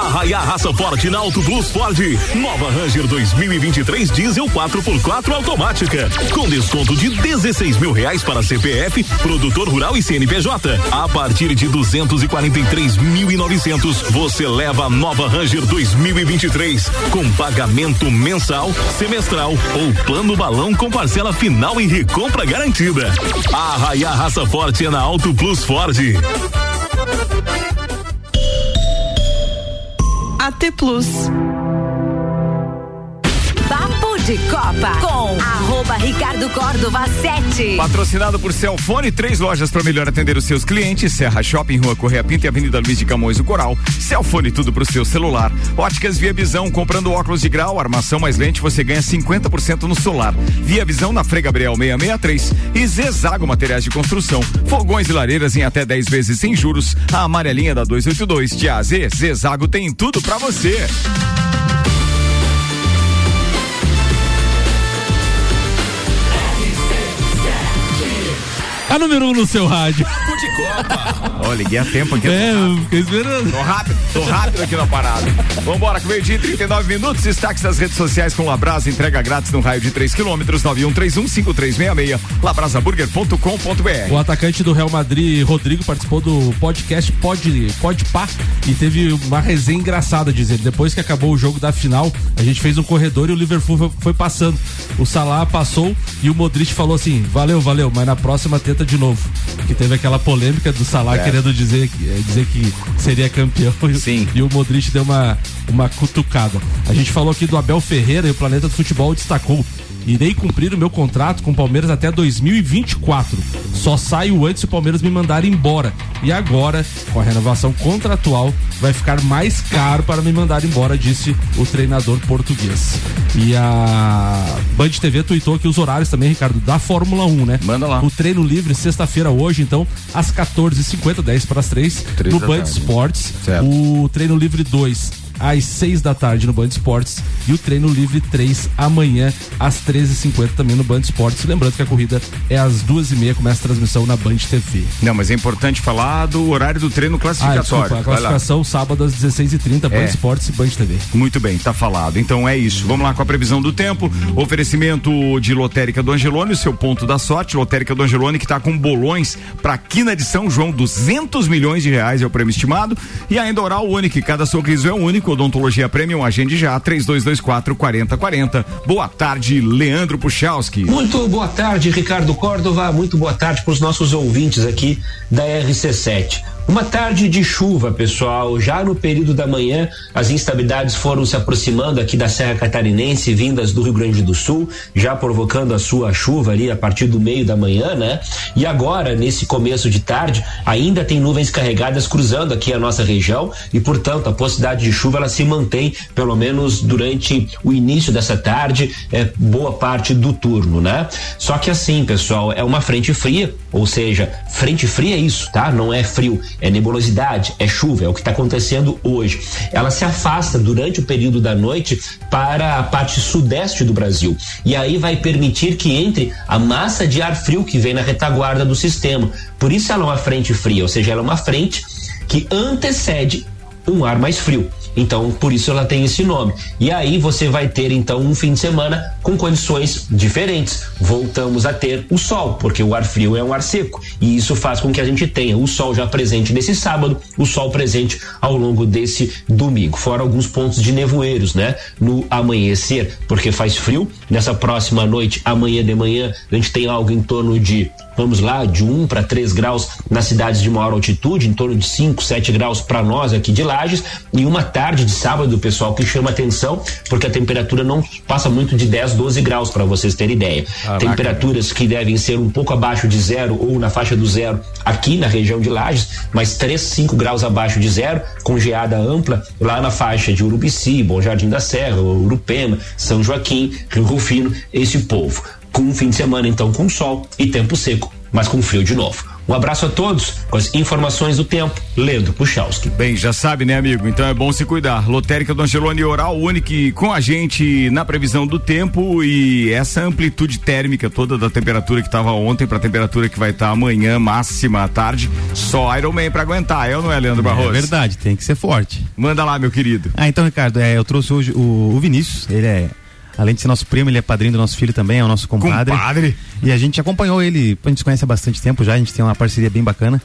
Arraia raça forte na Auto Plus Ford. Nova Ranger 2023 Diesel 4x4 automática. Com desconto de 16 mil reais para CPF, produtor rural e CNPJ. A partir de 243.900 você leva a nova Ranger 2023 com pagamento mensal, semestral ou plano balão com parcela final e recompra garantida. Arraia raça forte é na Auto Plus Ford. AT Plus. De Copa com arroba Ricardo Córdova 7. Patrocinado por Celfone, três lojas para melhor atender os seus clientes: Serra Shopping, Rua Correia Pinto e Avenida Luiz de Camões do Coral. Celfone, tudo pro seu celular. Óticas Via Visão, comprando óculos de grau, armação mais lente, você ganha 50% no solar. Via Visão na Frei Gabriel 663 e Zezago Materiais de Construção. Fogões e lareiras em até 10 vezes sem juros. A amarelinha da 282 de A a Z, Zezago tem tudo para você. A número 1 um no seu rádio. Ó, liguei a tempo aqui. É, eu fiquei esperando. Tô rápido, tô rápido aqui na parada. Vambora, com meio dia e 39 minutos. Destaques das redes sociais com Labrasa, entrega grátis no raio de 3 quilômetros, 91315366, labrasaburger.com.br. O atacante do Real Madrid, Rodrigo, participou do podcast Pod, Pod Pá e teve uma resenha engraçada, dizer. Depois que acabou o jogo da final, a gente fez um corredor e o Liverpool foi, foi passando. O Salah passou e o Modric falou assim: valeu, valeu, mas na próxima tenta de novo. Que teve aquela polêmica do Salah É. querendo dizer, que- eh, dizer que seria campeão Sim. e o Modric deu uma, uma cutucada. A gente falou aqui do Abel Ferreira e o Planeta do Futebol destacou Irei cumprir o meu contrato com o Palmeiras até 2024. Só saio antes se o Palmeiras me mandar embora. E agora, com a renovação contratual, vai ficar mais caro para me mandar embora, disse o treinador português. E a Band TV tuitou aqui os horários também, Ricardo, da Fórmula 1, né? Manda lá. O treino livre, sexta-feira hoje, então, às 14h50, 10 para as 3, Três no da Band tarde. Esportes. Certo. O treino livre 2 às 6 da tarde no Band Esportes e o treino livre 3 amanhã às 13h50 também no Band Esportes. Lembrando que a corrida é às 2h30, começa a transmissão na Band TV. Não, mas é importante falar do horário do treino Ah, classificatório. desculpa, a classificação sábado às 16h30, Band É. Esportes e Band TV. Muito bem, tá falado. Então é isso. Vamos lá com a previsão do tempo. Oferecimento de Lotérica do Angelone, o seu ponto da sorte. Lotérica do Angelone que tá com bolões pra quina de São João, 200 milhões de reais é o prêmio estimado. E ainda Oral Unique, cada sorriso é único. Odontologia Premium, agende já, 3224 4040. Boa tarde, Leandro Puchalski. Muito boa tarde, Ricardo Córdova. Muito boa tarde para os nossos ouvintes aqui da RC7. Uma tarde de chuva, pessoal. Já no período da manhã, as instabilidades foram se aproximando aqui da Serra Catarinense, vindas do Rio Grande do Sul, já provocando a sua chuva ali a partir do meio da manhã, né? E agora, nesse começo de tarde, ainda tem nuvens carregadas cruzando aqui a nossa região e, portanto, a possibilidade de chuva ela se mantém pelo menos durante o início dessa tarde, é, boa parte do turno, né? Só que assim, pessoal, é uma frente fria, ou seja, frente fria é isso, tá? Não é frio, é nebulosidade, é chuva, é o que está acontecendo hoje. Ela se afasta durante o período da noite para a parte sudeste do Brasil e aí vai permitir que entre a massa de ar frio que vem na retaguarda do sistema. Por isso ela é uma frente fria, ou seja, ela é uma frente que antecede um ar mais frio. Então, por isso ela tem esse nome. E aí você vai ter então um fim de semana com condições diferentes. Voltamos a ter o sol, porque o ar frio é um ar seco. E isso faz com que a gente tenha o sol já presente nesse sábado, o sol presente ao longo desse domingo. Fora alguns pontos de nevoeiros, né? No amanhecer, porque faz frio. Nessa próxima noite, amanhã de manhã, a gente tem algo em torno de vamos lá, de 1 para 3 graus nas cidades de maior altitude, em torno de 5, 7 graus para nós aqui de Lages, e uma tarde de sábado, pessoal, que chama atenção, porque a temperatura não passa muito de 10, 12 graus, para vocês terem ideia. Caraca, Temperaturas que devem ser um pouco abaixo de zero ou na faixa do zero aqui na região de Lages, mas 3, 5 graus abaixo de zero, com geada ampla lá na faixa de Urubici, Bom Jardim da Serra, Urupema, São Joaquim, Rio Rufino, esse povo com um fim de semana então com sol e tempo seco, mas com frio de novo. Um abraço a todos com as informações do tempo. Leandro Puchalski. Bem, já sabe, né, amigo? Então é bom se cuidar. Lotérica do Angelone Oral Unique com a gente na previsão do tempo e essa amplitude térmica toda da temperatura que estava ontem para a temperatura que vai estar amanhã, máxima à tarde. Só Iron Man para aguentar, é ou não é, Leandro Barroso? É verdade, tem que ser forte. Manda lá, meu querido. Ah, então, Ricardo, é, eu trouxe hoje o, o Vinícius, ele é. Além de ser nosso primo, ele é padrinho do nosso filho também, é o nosso compadre. Compadre. E a gente acompanhou ele, a gente se conhece há bastante tempo já, a gente tem uma parceria bem bacana.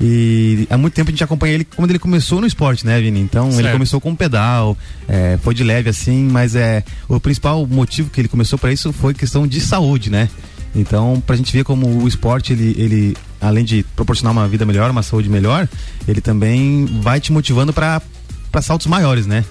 E há muito tempo a gente acompanha ele quando ele começou no esporte, né, Vini? Então ele Certo. começou com um pedal, é, foi de leve assim, mas é o principal motivo que ele começou para isso foi questão de saúde, né? Então, pra gente ver como o esporte, ele, ele além de proporcionar uma vida melhor, uma saúde melhor, ele também vai te motivando para saltos maiores, né?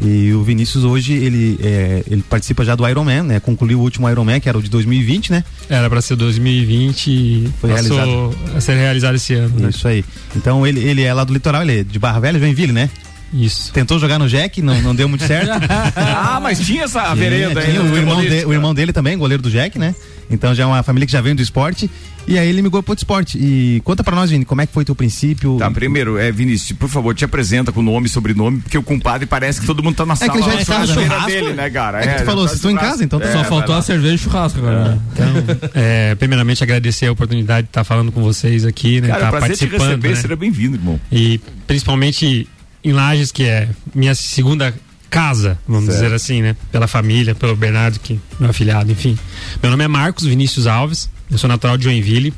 E o Vinícius hoje, ele, é, ele participa já do Ironman, né? Concluiu o último Ironman, que era o de 2020, né? Era pra ser 2020 e Foi passou realizado. a ser realizado esse ano. né? Isso aí. Então ele, ele é lá do litoral, ele é de Barra Velha, Joinville, né? Isso. Tentou jogar no Jack, não, não deu muito certo. ah, mas tinha essa Tinha, vereda aí. tinha. no o, irmão futebolista. de- o irmão dele também, goleiro do Jack, né? Então já é uma família que já vem do esporte. E aí ele migrou pro esporte. E conta pra nós, Vini, como é que foi teu princípio? Tá, primeiro, é, Vinícius, por favor, te apresenta com nome e sobrenome, porque o compadre parece que todo mundo tá na É sala. que ele já está na no feira churrasco. dele, né, cara? É que tu já falou, tá vocês estão em casa, então tá É, Só faltou a cerveja e churrasco agora. né? Então, é, primeiramente agradecer a oportunidade de estar falando com vocês aqui, né? Cara, é tá prazer te participando, receber, né? seja bem-vindo, irmão. E principalmente em Lages, que é minha segunda casa, vamos Certo. dizer assim, né? Pela família, pelo Bernardo, que é meu afilhado, enfim. Meu nome é Marcos Vinícius Alves, eu sou natural de Joinville.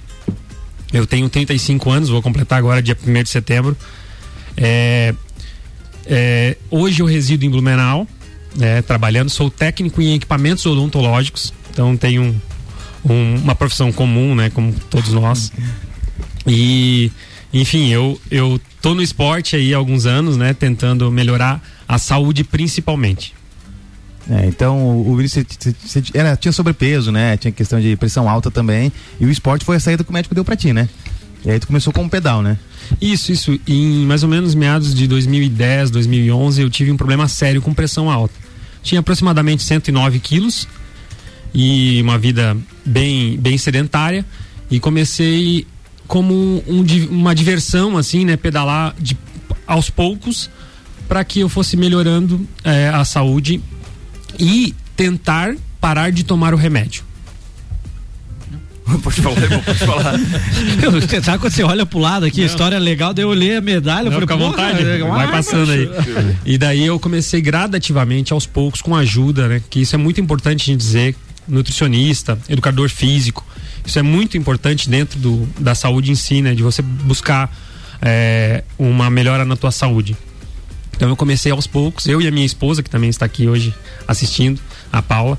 Eu tenho 35 anos, vou completar agora dia 1 de setembro. É, é, hoje eu resido em Blumenau, né, trabalhando, sou técnico em equipamentos odontológicos, então tenho um- um- uma profissão comum, né, como todos nós. E, enfim, eu, eu tô no esporte aí há alguns anos, né, tentando melhorar a saúde principalmente. É, então o Vinícius era, tinha sobrepeso, né? Tinha questão de pressão alta também. E o esporte foi a saída que o médico deu pra ti, né? E aí tu começou com o pedal, né? Isso, isso. Em mais ou menos meados de 2010, 2011, eu tive um problema sério com pressão alta. Tinha aproximadamente 109 quilos e uma vida bem, bem sedentária. E comecei como um uma diversão, assim, né? Pedalar de, aos poucos para que eu fosse melhorando eh, a saúde e tentar parar de tomar o remédio. Pode falar, irmão, pode falar. Eu, sabe quando você olha pro lado aqui, a história é legal, daí eu olhei a medalha, Não, falei, fica à "Porra, vontade, é vai passando aí. macho." E daí eu comecei gradativamente, aos poucos, com ajuda, né? Que isso é muito importante a gente dizer, nutricionista, educador físico. Isso é muito importante dentro do, da saúde em si, né? De você buscar é, uma melhora na tua saúde. Então eu comecei aos poucos, eu e a minha esposa, que também está aqui hoje assistindo, a Paula.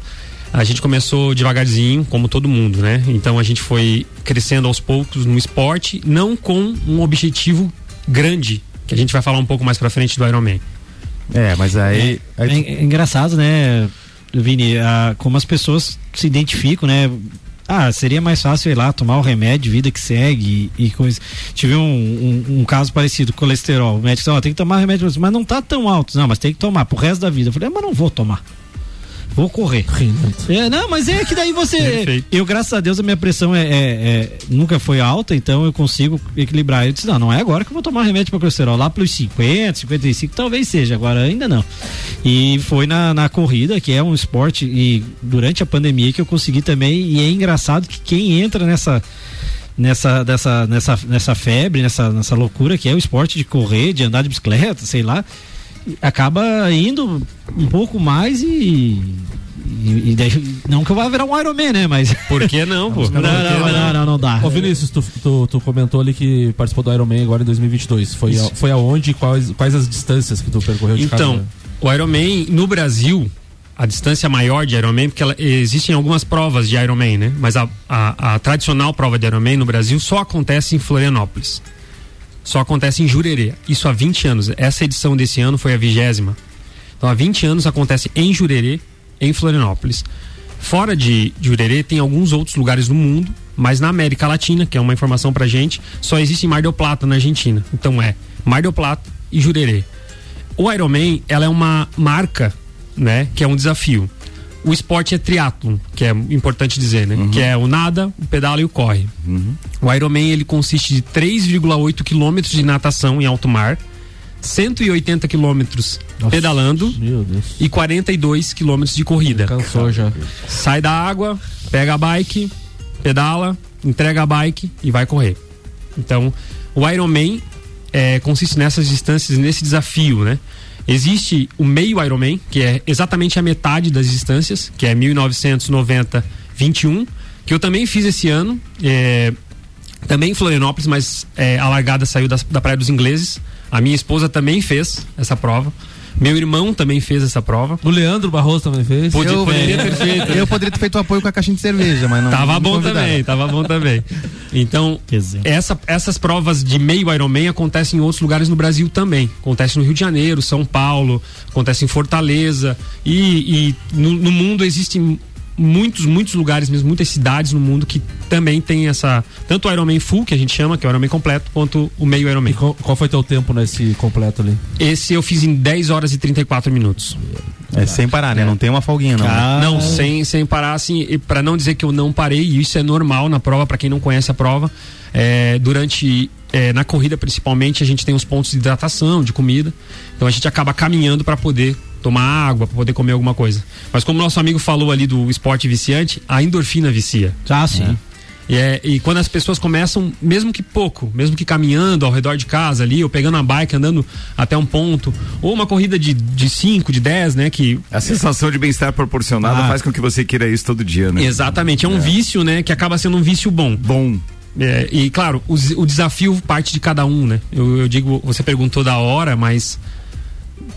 A gente começou devagarzinho, como todo mundo, né? Então a gente foi crescendo aos poucos no esporte, não com um objetivo grande, que a gente vai falar um pouco mais pra frente do Ironman. É, mas aí. É, é engraçado, né, Vini, ah, como as pessoas se identificam, né? Ah, seria mais fácil ir lá tomar o remédio, vida que segue e, e coisa. Tive um, um, um caso parecido, colesterol. O médico disse, ó, tem que tomar remédio, mas não tá tão alto. Não, mas tem que tomar pro resto da vida. Eu falei, ah, mas não vou tomar. Vou correr. É, não, mas é que daí você. Perfeito. Eu, graças a Deus, a minha pressão é, é- é- nunca foi alta, então eu consigo equilibrar. Eu disse, não, não é agora que eu vou tomar remédio para colesterol. Lá pelos 50, 55, talvez seja, agora ainda não. E foi na, na corrida, que é um esporte, e durante a pandemia que eu consegui também. E é engraçado que quem entra nessa. Nessa, dessa, nessa, nessa febre, nessa, nessa loucura que é o esporte de correr, de andar de bicicleta, sei lá, acaba indo um pouco mais e. e, e deixa- não que eu vá virar um Ironman, né? Mas. Por que não, pô? Não, não, não, não, não dá. Ô Vinícius, tu, tu, tu comentou ali que participou do Ironman agora em 2022. Foi, a, foi aonde e quais, quais as distâncias que tu percorreu de Então, cada... o Ironman no Brasil, a distância maior de Ironman, porque ela, existem algumas provas de Ironman, né? Mas a, a, a tradicional prova de Ironman no Brasil só acontece em Florianópolis. Só acontece em Jurerê. Isso há 20 anos. Essa edição desse ano foi a vigésima. Então há 20 anos acontece em Jurerê, em Florianópolis. Fora de Jurerê tem alguns outros lugares no mundo, mas na América Latina, que é uma informação pra gente, só existe Mar del Plata, na Argentina. Então é Mar del Plata e Jurerê. O Ironman, ela é uma marca, né, que é um desafio. O esporte é triatlon, que é importante dizer, né? Que é o nada, o pedala e o corre. O Ironman ele consiste de 3,8 quilômetros de natação em alto mar, 180 quilômetros pedalando e 42 quilômetros de corrida. Cansou já. Sai da água, pega a bike, pedala, entrega a bike e vai correr. Então, o Ironman é, consiste nessas distâncias, nesse desafio, né? Existe o meio Ironman, que é exatamente a metade das distâncias, que é 1990 21, que eu também fiz esse ano, é, também em Florianópolis, mas é, a largada saiu das- da Praia dos Ingleses. A minha esposa também fez essa prova. Meu irmão também fez essa prova. O Leandro Barroso também fez. Podia- eu, poderia ter feito. eu poderia ter feito o apoio com a caixinha de cerveja, mas não. Tava não bom convidaram. também, tava bom também. Então, essa- essas provas de meio Ironman acontecem em outros lugares no Brasil também. Acontece no Rio de Janeiro, São Paulo, acontece em Fortaleza. E, e no, no mundo existem muitos, muitos lugares mesmo, muitas cidades no mundo que também tem essa. Tanto o Ironman Full, que a gente chama, que é o Ironman completo, quanto o meio Ironman. Qual, qual foi teu tempo nesse completo ali? Esse eu fiz em 10 horas e 34 minutos. É sem parar, né? Não tem uma folguinha, não. né? Não, sem, sem parar, assim, e pra não dizer que eu não parei, e isso é normal na prova, pra quem não conhece a prova. é, durante, é, na corrida principalmente, a gente tem os pontos de hidratação, de comida. Então a gente acaba caminhando pra poder tomar água, pra poder comer alguma coisa. Mas como nosso amigo falou ali do esporte viciante, a endorfina vicia. Ah, sim. E, é, e quando as pessoas começam, mesmo que pouco, mesmo que caminhando ao redor de casa ali, ou pegando a bike, andando até um ponto, ou uma corrida de 5, de, cinco, de 10, né? Que A sensação de bem-estar proporcionada Ah. faz com que você queira isso todo dia, né? Exatamente, é um vício, né? Que acaba sendo um vício bom. Bom. e claro, o, o desafio parte de cada um, né? Eu, eu digo, você perguntou da hora, mas.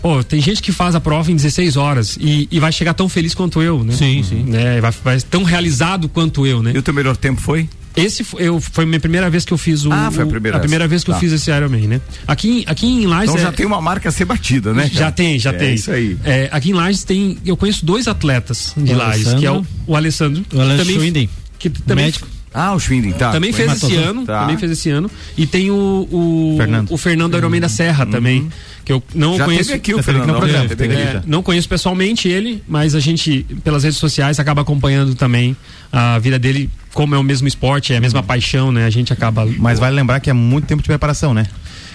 Pô, tem gente que faz a prova em 16 horas e, e vai chegar tão feliz quanto eu, né? Sim, sim. Né? Vai, vai tão realizado quanto eu, né? E o teu melhor tempo foi? Esse foi, eu, foi a minha primeira vez que eu fiz o. Ah, foi a primeira a primeira vez que eu Tá. fiz esse Ironman, né? Aqui, em- aqui em Lages. Então é- já tem uma marca a ser batida, né? Já cara? tem, já É tem. Isso aí. É, aqui em Lages tem. Eu conheço dois atletas de O Lages, Alessandro. que é o, o Alessandro. O também- Schwinden, Que também, médico. Ah, o Schwinding, tá. também fez esse ano. Tá. Também fez esse ano. E tem o. O Fernando. O Fernando Ironman da Serra também. Que eu não Uhum. Já conheço. aqui o aqui Fernando. programa, aqui, É, já. não conheço pessoalmente ele, mas a gente, pelas redes sociais, acaba acompanhando também a vida dele, como é o mesmo esporte, é a mesma paixão, né? A gente acaba. Mas vale lembrar que é muito tempo de preparação, né?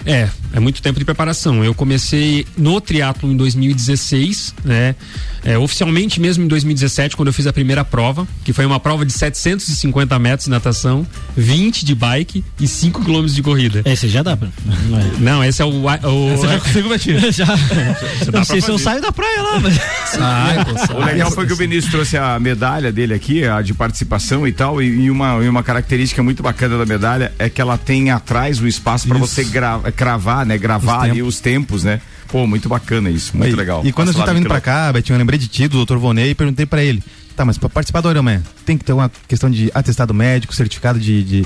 É, é muito tempo de preparação. Eu comecei no triatlo em 2016, né? É, oficialmente mesmo em 2017, quando eu fiz a primeira prova, que foi uma prova de 750 metros de natação, 20 de bike e 5 quilômetros de corrida. Esse já dá pra. Não, é. Não, esse é o. o Você já conseguiu, Betinho? já. Não sei se eu saio da praia lá, mas. O legal foi que o Benício trouxe a medalha dele aqui, a de participação e tal, e, e uma, e uma característica muito bacana da medalha é que ela tem atrás o espaço para você gra- cravar, né? Gravar Os ali os tempos, né? Pô, muito bacana isso, muito e, legal. E quando a gente tava vindo pra cá, Betinho, eu lembrei de ti, do Dr. Vonei, e perguntei pra ele. Tá, mas pra participar do Ironman, tem que ter uma questão de atestado médico, certificado de, de,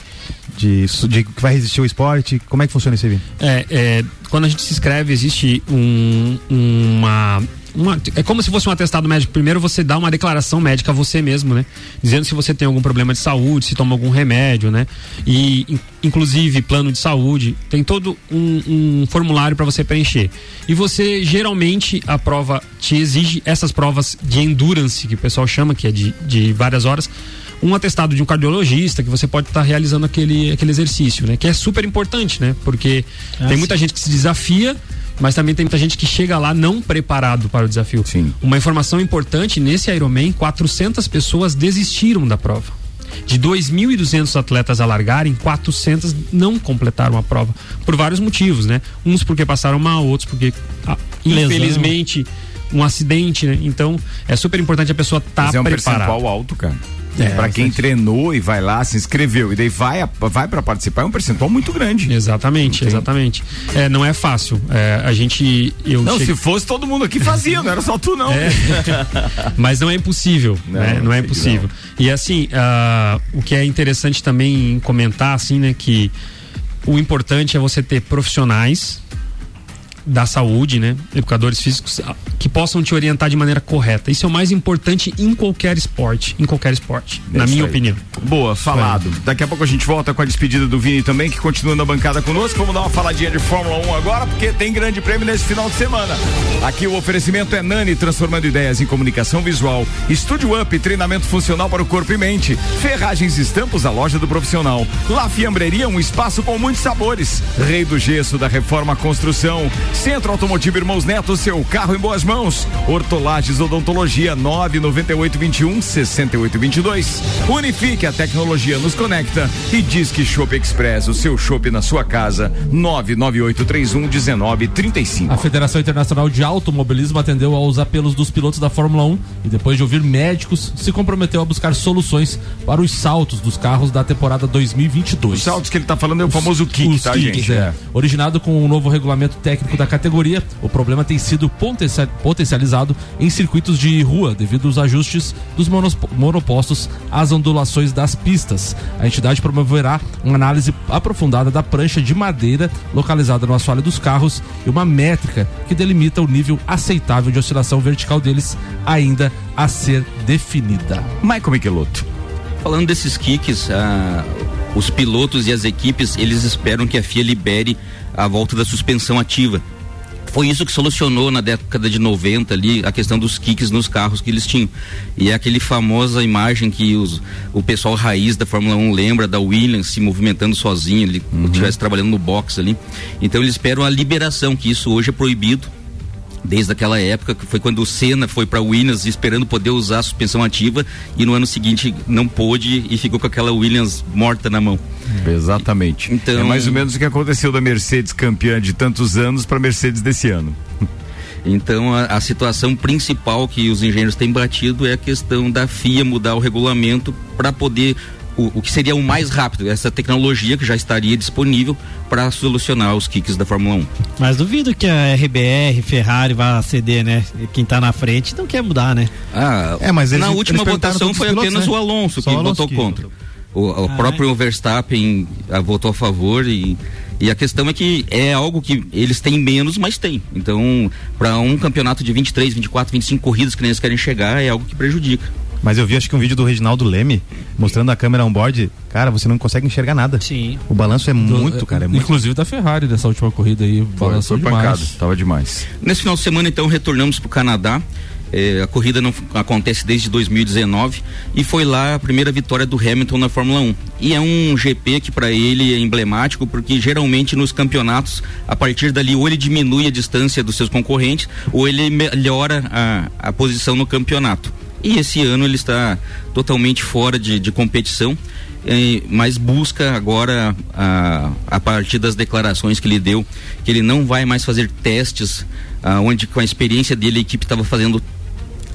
de, su- de que vai resistir ao esporte. Como é que funciona isso aí? É, é, quando a gente se inscreve, existe um, uma, uma- É como se fosse um atestado médico. Primeiro você dá uma declaração médica a você mesmo, né? Dizendo se você tem algum problema de saúde, se toma algum remédio, né? E, in- inclusive, plano de saúde. Tem todo um, um formulário para você preencher. E você, geralmente, a prova te exige essas provas de endurance, que o pessoal chama, que é de, de várias horas um atestado de um cardiologista que você pode estar realizando aquele, aquele exercício, né? Que é super importante, né? Porque Ah, tem sim. muita gente que se desafia, mas também tem muita gente que chega lá não preparado para o desafio. Sim. Uma informação importante, nesse Ironman, 400 pessoas desistiram da prova. De 2.200 atletas a largarem, 400 não completaram a prova. Por vários motivos, né? Uns porque passaram mal, outros porque, ah, infelizmente, um acidente, né? Então, é super importante a pessoa estar Mas é um preparada. percentual alto, cara. É, pra quem treinou e vai lá, se inscreveu e daí vai, vai para participar, é um percentual muito grande. Exatamente, exatamente. É, não é fácil. É, a gente. Eu Não, cheguei- se fosse todo mundo aqui fazia, não era só tu não. É. Mas não é impossível, Não, né? Não é impossível. E assim, ah, o que é interessante também comentar, assim, né? Que o importante é você ter profissionais da saúde, né? Educadores físicos que possam te orientar de maneira correta. Isso é o mais importante em qualquer esporte, em qualquer esporte, na isso minha aí. opinião. Boa, falado. Daqui a pouco a gente volta com a despedida do Vini também, que continua na bancada conosco. Vamos dar uma faladinha de Fórmula 1 agora, porque tem grande prêmio nesse final de semana. Aqui o oferecimento é Nani, transformando ideias em comunicação visual. Estúdio Up, treinamento funcional para o corpo e mente. Ferragens e Estampos, a loja do profissional. La Fiambreria, um espaço com muitos sabores. Rei do Gesso, da Reforma Construção. Centro Automotivo Irmãos Neto, seu carro em boas mãos. Hortolages Odontologia, 99821 6822. Unifique, a tecnologia nos conecta. E Disque Shop Express, o seu shopping na sua casa, 99831 1935. A Federação Internacional de Automobilismo atendeu aos apelos dos pilotos da Fórmula 1 e depois de ouvir médicos, se comprometeu a buscar soluções para os saltos dos carros da temporada 2022. Os saltos que ele tá falando é o famoso kick, Os tá, gente? é. Originado com o novo regulamento técnico da categoria, o problema tem sido potencia- potencializado em circuitos de rua devido aos ajustes dos monopostos às ondulações das pistas. A entidade promoverá uma análise aprofundada da prancha de madeira localizada no assoalho dos carros e uma métrica que delimita o nível aceitável de oscilação vertical deles ainda a ser definida. Michael Michelotto. Falando desses kicks, ah, os pilotos e as equipes, eles esperam que a FIA libere a volta da suspensão ativa. Foi isso que solucionou na década de 90 ali a questão dos kicks nos carros que eles tinham. E é aquele famosa imagem que os, o pessoal raiz da Fórmula 1 lembra da Williams se movimentando sozinho, ele estivesse trabalhando no box ali. Então eles esperam a liberação, que isso hoje é proibido desde aquela época, que foi quando o Senna foi para Williams esperando poder usar a suspensão ativa e no ano seguinte não pôde e ficou com aquela Williams morta na mão. Exatamente. Então- É mais ou menos o que aconteceu da Mercedes campeã de tantos anos para Mercedes desse ano. Então a, a situação principal que os engenheiros têm batido é a questão da FIA mudar o regulamento para poder o, o que seria o mais rápido, essa tecnologia que já estaria disponível para solucionar os kicks da Fórmula 1. Mas duvido que a RBR, Ferrari vá ceder, né? Quem tá na frente não quer mudar, né? Ah, É, mas eles- na última votação foi os pilotos, apenas né? o Alonso Só que o Alonso votou que contra. O, o próprio Verstappen ah, votou a favor e, e a questão é que é algo que eles têm menos, mas tem. Então, para um campeonato de 23, 24, 25 corridas que nem eles querem chegar, é algo que prejudica. Mas eu vi acho que um vídeo do Reginaldo Leme mostrando a câmera on-board. Cara, você não consegue enxergar nada. Sim. O balanço é muito, cara. É muito... Inclusive da Ferrari nessa última corrida aí, balançou foi demais. pancada, tava demais. Nesse final de semana, então, retornamos para o Canadá. É, a corrida não acontece desde 2019 e foi lá a primeira vitória do Hamilton na Fórmula 1. E é um GP que para ele é emblemático porque geralmente nos campeonatos, a partir dali, ou ele diminui a distância dos seus concorrentes ou ele melhora a, a posição no campeonato. E esse ano ele está totalmente fora de, de competição. mas busca agora, a, a partir das declarações que ele deu, que ele não vai mais fazer testes, ah, onde com a experiência dele a equipe estava fazendo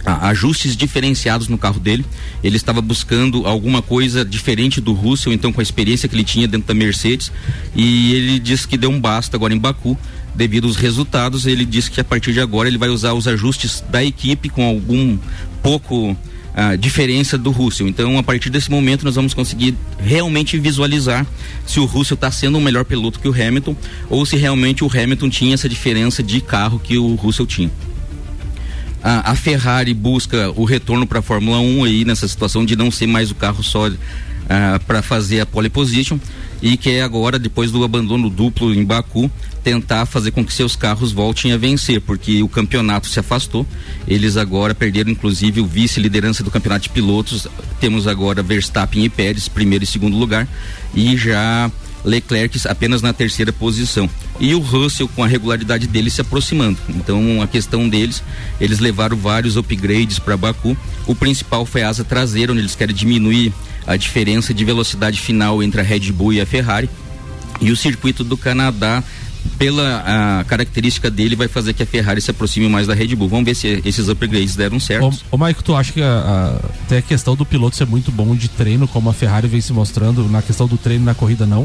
a- ajustes diferenciados no carro dele. Ele estava buscando alguma coisa diferente do Russell, então com a experiência que ele tinha dentro da Mercedes. E ele disse que deu um basta agora em Baku. Devido aos resultados, ele disse que a partir de agora ele vai usar os ajustes da equipe com algum pouco ah, diferença do Russell. Então, a partir desse momento, nós vamos conseguir realmente visualizar se o Russell está sendo um melhor piloto que o Hamilton ou se realmente o Hamilton tinha essa diferença de carro que o Russell tinha. A, a Ferrari busca o retorno para a Fórmula 1 aí nessa situação de não ser mais o carro só para fazer a pole position e quer agora, depois do abandono duplo em Baku, tentar fazer com que seus carros voltem a vencer, porque o campeonato se afastou. Eles agora perderam, inclusive, o vice-liderança do campeonato de pilotos. Temos agora Verstappen e Pérez, primeiro e segundo lugar, e já Leclerc apenas na terceira posição. E o Russell com a regularidade dele se aproximando. Então a questão deles, eles levaram vários upgrades para Baku. O principal foi a asa traseira, onde eles querem diminuir a diferença de velocidade final entre a Red Bull e a Ferrari. E o circuito do Canadá, pela característica dele, vai fazer que a Ferrari se aproxime mais da Red Bull. Vamos ver se esses upgrades deram certo. Ô, ô Maico, tu acha que a, a- tem a questão do piloto ser muito bom de treino, como a Ferrari vem se mostrando, na questão do treino na corrida não?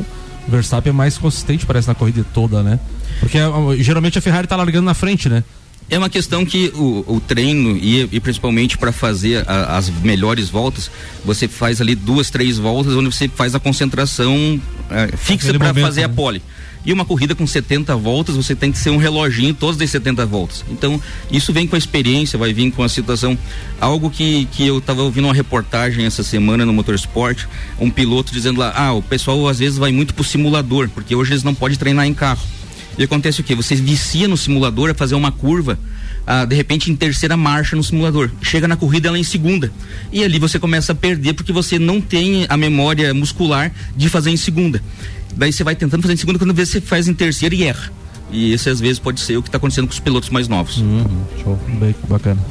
O Verstappen é mais consistente, parece, na corrida toda, né? Porque geralmente a Ferrari tá largando na frente, né? É uma questão que o, o treino e, e principalmente para fazer a- as melhores voltas, você faz ali duas, três voltas onde você faz a concentração eh, fixa para fazer a né? pole. E uma corrida com 70 voltas, você tem que ser um reloginho todas as 70 voltas. Então, isso vem com a experiência, vai vir com a situação. Algo que, que eu estava ouvindo uma reportagem essa semana no Motorsport, um piloto dizendo lá, ah, o pessoal às vezes vai muito pro simulador, porque hoje eles não podem treinar em carro. E acontece o quê? Você vicia no simulador a fazer uma curva, ah, de repente em terceira marcha no simulador. Chega na corrida ela é em segunda. E ali você começa a perder porque você não tem a memória muscular de fazer em segunda. Daí você vai tentando fazer em segunda quando vê você faz em terceira e erra. E esse às vezes pode ser o que está acontecendo com os pilotos mais novos. Show, bem bacana.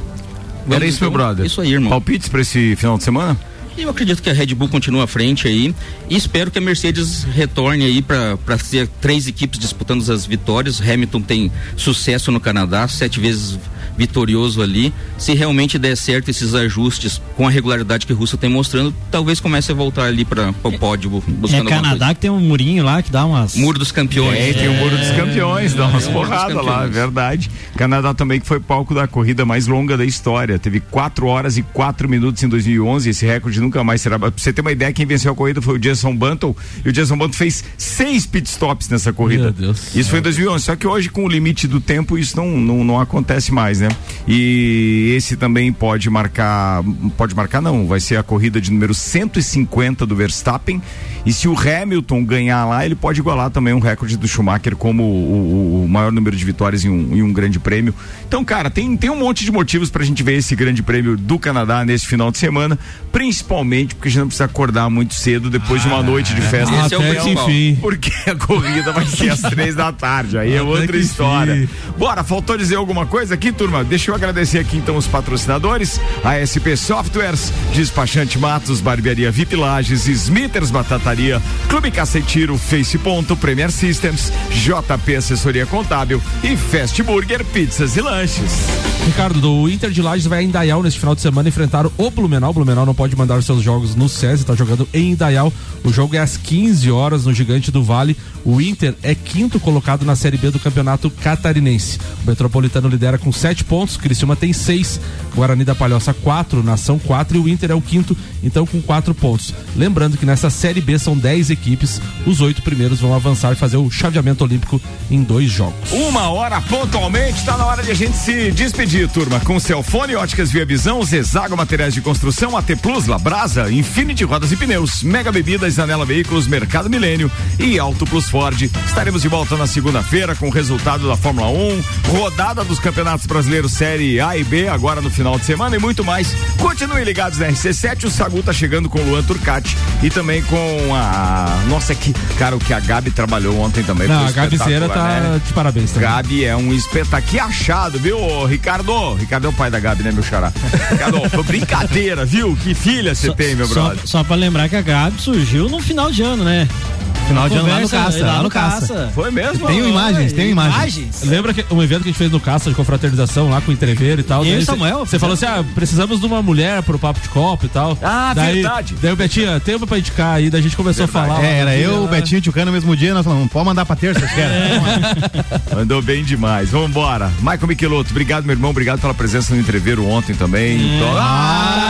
Era isso, meu brother. Isso aí, irmão. Palpites para esse final de semana? Eu acredito que a Red Bull continua à frente aí e espero que a Mercedes retorne aí para ser três equipes disputando as vitórias. Hamilton tem sucesso no Canadá, sete vezes vitorioso ali. Se realmente der certo esses ajustes com a regularidade que o Russell tem mostrando, talvez comece a voltar ali para o pódio bu- É buscando alguma Canadá que tem um murinho lá que dá umas. coisa. Muro dos campeões. É, tem o Muro dos Campeões, dá umas É, porradas lá, é verdade. Canadá também que foi palco da corrida mais longa da história. Teve 4 horas e 4 minutos em 2011. Esse recorde nunca mais será. Pra você ter uma ideia, quem venceu a corrida foi o Jason Button. E o Jason Button fez seis pit stops nessa corrida. Meu Deus. Isso foi em 2011. Só que hoje, com o limite do tempo, isso não, não, não acontece mais, né? E esse também pode marcar. Pode marcar, não. Vai ser a corrida de número 150 do Verstappen. E se o Hamilton ganhar lá, ele pode igualar também um recorde do Schumacher como o, o- o maior número de vitórias em um, em um grande prêmio. Então, cara, tem, tem um monte de motivos pra gente ver esse grande prêmio do Canadá nesse final de semana. Principalmente porque a gente não precisa acordar muito cedo depois de uma noite de festa. Esse é o enfim. Porque a corrida vai ser às três da tarde. Aí é outra história. Bora, faltou dizer alguma coisa aqui, turma? Deixa eu agradecer aqui então os patrocinadores: a SP Softwares, Despachante Matos, Barbearia VIP Lages, Smithers Batataria. Clube Cacetiro, Face Ponto, Premier Systems, JP Assessoria Contábil e Fast Burger Pizzas e Lanches. Ricardo, do Inter de Lages vai em Indaial neste final de semana enfrentar o Blumenau. O Blumenau não pode mandar seus jogos no SESI, está jogando em Indaial. O jogo é às 15 horas no Gigante do Vale. O Inter é quinto colocado na Série B do Campeonato Catarinense. O Metropolitano lidera com sete pontos, Criciúma tem seis, Guarani da Palhoça quatro, Nação quatro e o Inter é o quinto, então com quatro pontos. Lembrando que nessa Série B são dez equipes, os oito primeiros vão avançar e fazer o chaveamento olímpico em dois jogos. Uma hora pontualmente, está na hora de a gente se despedir, turma. Com Celfone, Óticas Via Visão, Zezago Materiais de Construção, AT Plus, Labrasa, Infinity Rodas e Pneus, Mega Bebidas, Anela Veículos, Mercado Milênio e Auto Plus Ford. Estaremos de volta na segunda-feira com o resultado da Fórmula 1, rodada dos Campeonatos Brasileiros Série A e B, agora no final de semana e muito mais. Continuem ligados na RC7, o Sagu tá chegando com o Luan Turcati e também com a. Nossa, que, cara, o que a Gabi trabalhou ontem também. Não, a Gabi Zera espetacular, tá né? de parabéns também. Gabi é um espetáculo. Que achado, viu, Ricardo? Ricardo é o pai da Gabi, né, meu xará? Ricardo, foi brincadeira, viu? Que filha você tem, meu Só, brother. só pra lembrar que a Gabi surgiu no final de ano, né? Final de ano lá no Caça, lá no Caça. Foi mesmo? Tenho imagens, tenho imagens. Lembra que um evento que a gente fez no Caça de confraternização lá com o entreveiro e tal? E daí Samuel? Você falou assim: ah, precisamos de uma mulher pro papo de copo e tal. Ah, daí, verdade. Daí o Betinho, tem uma pra indicar aí, daí a gente começou a falar. É, era dia, eu, o né? Betinho e o Tchucano no mesmo dia, nós falamos, pode mandar pra terça, querem? Mandou bem demais. Vamos embora. Michael Michelotto, obrigado, meu irmão. Obrigado pela presença no entreveiro ontem também. Então- Ah,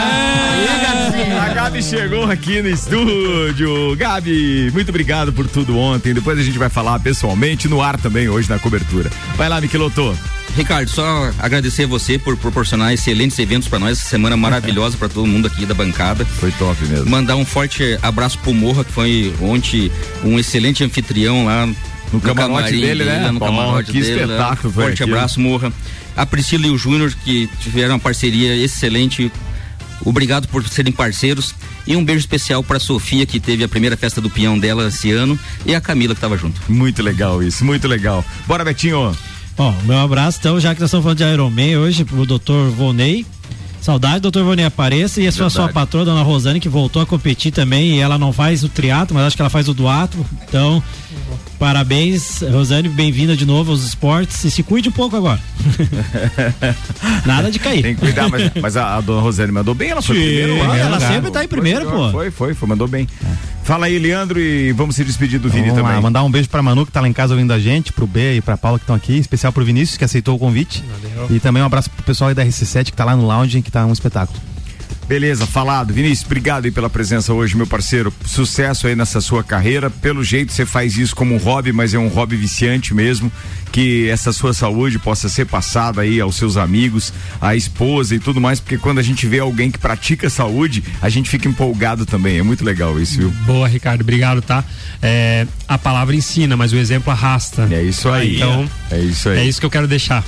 a Gabi chegou aqui no estúdio. Gabi, muito obrigado por tudo ontem. Depois a gente vai falar pessoalmente no ar também hoje na cobertura. Vai lá, Michelotto. Ricardo, só agradecer a você por proporcionar excelentes eventos para nós, essa semana maravilhosa para todo mundo aqui da bancada. Foi top mesmo. Mandar um forte abraço pro Morra, que foi ontem um excelente anfitrião lá no, camarote camarim dele, né? lá no Bom, camarote que dele. lá. espetáculo foi Forte aquilo. abraço, Morra. A Priscila e o Júnior, que tiveram uma parceria excelente. Obrigado por serem parceiros. E um beijo especial para Sofia, que teve a primeira festa do peão dela esse ano, e a Camila, que estava junto. Muito legal isso, muito legal. Bora, Betinho. Bom, meu abraço, então, já que nós estamos falando de Iron Man hoje, pro doutor Vonei. Saudade, doutor Vonei apareça. E a sua, sua patroa, dona Rosane, que voltou a competir também. E ela não faz o triatlo, mas acho que ela faz o duatlo. Então, parabéns, Rosane, bem-vinda de novo aos esportes. E se cuide um pouco agora. Nada de cair. Tem que cuidar, mas, mas a, a dona Rosane mandou bem, ela foi Sim, primeiro lá. ela né? sempre tá em primeiro, Foi, pô. Foi, foi, foi, mandou bem. Fala aí, Leandro, e vamos se despedir do Vini Vamos lá, também. mandar um beijo pra Manu que tá lá em casa ouvindo a gente, pro B e pra Paula que estão aqui, especial pro Vinícius que aceitou o convite. E também um abraço pro pessoal aí da RC7 que tá lá no lounge, que tá um espetáculo. Beleza, falado. Vinícius, obrigado aí pela presença hoje, meu parceiro. Sucesso aí nessa sua carreira. Pelo jeito você faz isso como um hobby, mas é um hobby viciante mesmo. Que essa sua saúde possa ser passada aí aos seus amigos, à esposa e tudo mais, porque quando a gente vê alguém que pratica saúde, a gente fica empolgado também. É muito legal isso, viu? Boa, Ricardo, obrigado, tá? É, a palavra ensina, mas o exemplo arrasta. É isso aí. Então, é isso aí. é isso que eu quero deixar.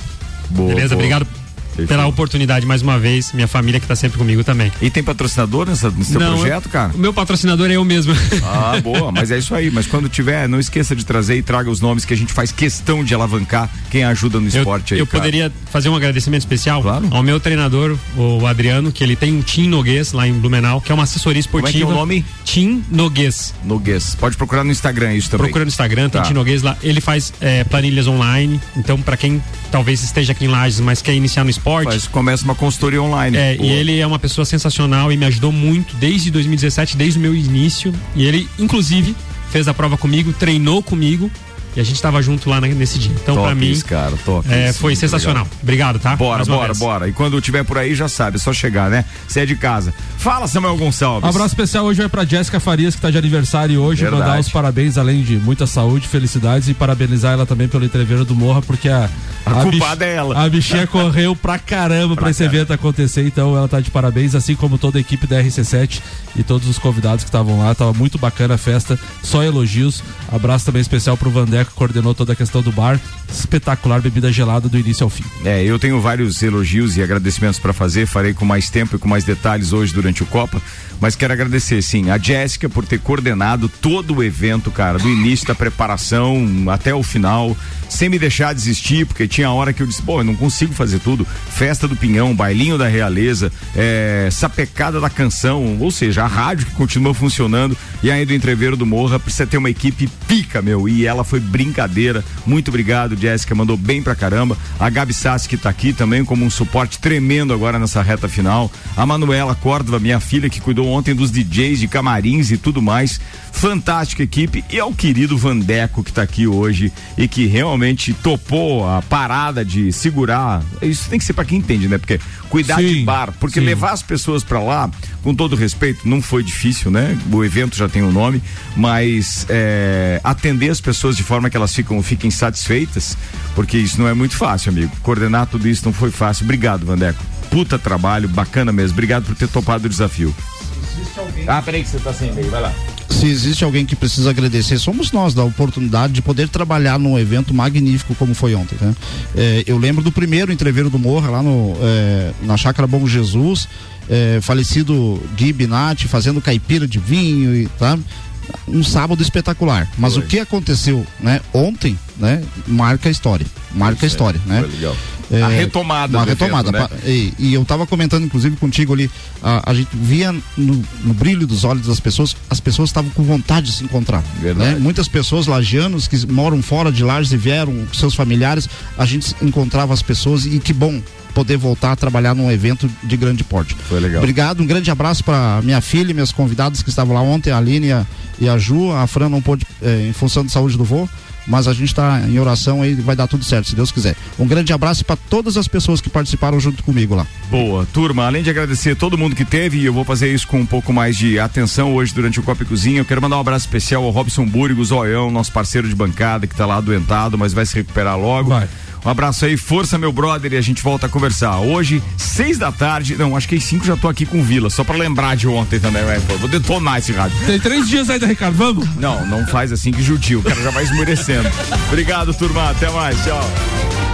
Boa, Beleza? boa. Obrigado Perfeito. pela oportunidade mais uma vez, minha família que tá sempre comigo também. E tem patrocinador nessa, nesse seu Não, projeto, cara? O meu patrocinador é eu mesmo. Ah, boa, mas é isso aí. Mas quando tiver, não esqueça de trazer e traga os nomes que a gente faz questão de alavancar quem ajuda no Eu, esporte aí. eu cara. poderia fazer um agradecimento especial ao meu treinador, o Adriano, que ele tem um Tim Noguês lá em Blumenau, que é uma assessoria Como é que é esportiva. o nome? Tim Noguês. Noguês. Pode procurar no Instagram isso também. Procura no Instagram, tem Tá. Tim Noguês lá. Ele faz é, planilhas online. Então, pra quem talvez esteja aqui em Lages, mas quer iniciar no esporte. Faz, começa uma consultoria online. É, Boa. e ele é uma pessoa sensacional e me ajudou muito desde 2017, desde o meu início. E ele, inclusive, fez a prova comigo, treinou comigo e a gente tava junto lá nesse dia. Então, Top pra mim, cara, top é, foi muito sensacional. legal. Obrigado, tá? Bora, bora, vez. bora. E quando tiver por aí, já sabe, é só chegar, né? Você é de casa. Fala, Samuel Gonçalves. Um abraço especial hoje vai pra Jéssica Farias, que tá de aniversário hoje. Verdade. Mandar os parabéns, além de muita saúde, felicidades e parabenizar ela também pelo entreveiro do Morra, porque a. A bich- culpada é ela. A bichinha correu pra caramba pra, esse evento acontecer, então ela tá de parabéns, assim como toda a equipe da RC7 e todos os convidados que estavam lá. Tava muito bacana a festa, só elogios. Abraço também especial pro Vandeco Vandeco coordenou toda a questão do bar. Espetacular bebida gelada do início ao fim. É, eu tenho vários elogios e agradecimentos para fazer, farei com mais tempo e com mais detalhes hoje durante o Copa, mas quero agradecer sim a Jéssica por ter coordenado todo o evento, cara, do início da preparação até o final, sem me deixar desistir, porque tinha hora que eu disse, pô, eu não consigo fazer tudo. Festa do Pinhão, bailinho da Realeza, é, sapecada da canção, ou seja, a rádio que continua funcionando e aí do entreveiro do Morra precisa ter uma equipe pica, meu, e ela foi brincadeira. Muito obrigado, Jéssica, mandou bem pra caramba. A Gabi Sassi que tá aqui também como um suporte tremendo agora nessa reta final. A Manuela Córdova, minha filha, que cuidou ontem dos DJs, de camarins e tudo mais. Fantástica equipe. E ao querido Vandeco que tá aqui hoje e que realmente topou a parada de segurar. Isso tem que ser para quem entende, né? Porque cuidar de bar, porque sim. levar as pessoas para lá, com todo respeito, não foi difícil, né? O evento já tem o um nome, mas é, atender as pessoas de forma que elas ficam, fiquem satisfeitas, porque isso não é muito fácil, amigo. Coordenar tudo isso não foi fácil. Obrigado, Vandeco. Puta trabalho, bacana mesmo. Obrigado por ter topado o desafio. Ah, peraí que você tá sem e-mail, vai lá. Se existe alguém que precisa agradecer, somos nós da oportunidade de poder trabalhar num evento magnífico como foi ontem. Né? É, eu lembro do primeiro entreveiro do Morra lá no, é, na Chácara Bom Jesus, é, falecido Gui Binatti fazendo caipira de vinho e tá? um sábado espetacular. Mas Foi. o que aconteceu, né, ontem, né, marca a história. Marca a história, né? Foi legal. A retomada Uma retomada. evento, né? e, e eu tava comentando, inclusive, contigo ali, a, a gente via no, no brilho dos olhos das pessoas, as pessoas estavam com vontade de se encontrar. Né? Muitas pessoas lagianos que moram fora de Lages e vieram com seus familiares, a gente encontrava as pessoas e que bom poder voltar a trabalhar num evento de grande porte. Foi legal. Obrigado, um grande abraço para minha filha e meus convidados que estavam lá ontem, a Aline e a, e a Ju. A Fran não pôde, eh, em função de saúde do vô, mas a gente está em oração aí, vai dar tudo certo, se Deus quiser. Um grande abraço para todas as pessoas que participaram junto comigo lá. Boa, turma, além de agradecer todo mundo que teve, e eu vou fazer isso com um pouco mais de atenção hoje durante o Copa e Cozinha, eu quero mandar um abraço especial ao Robson Burgo, Zoião, nosso parceiro de bancada, que tá lá adoentado, mas vai se recuperar logo. Um abraço aí, força meu brother, e a gente volta a conversar. Hoje, seis da tarde, não, acho que às cinco já tô aqui com Vila, só pra lembrar de ontem também, vai, pô, vou detonar esse rádio. Tem três dias ainda, Ricardo, vamos? Não, não faz assim que judia, o cara já vai esmurecendo. Obrigado, turma, até mais, tchau.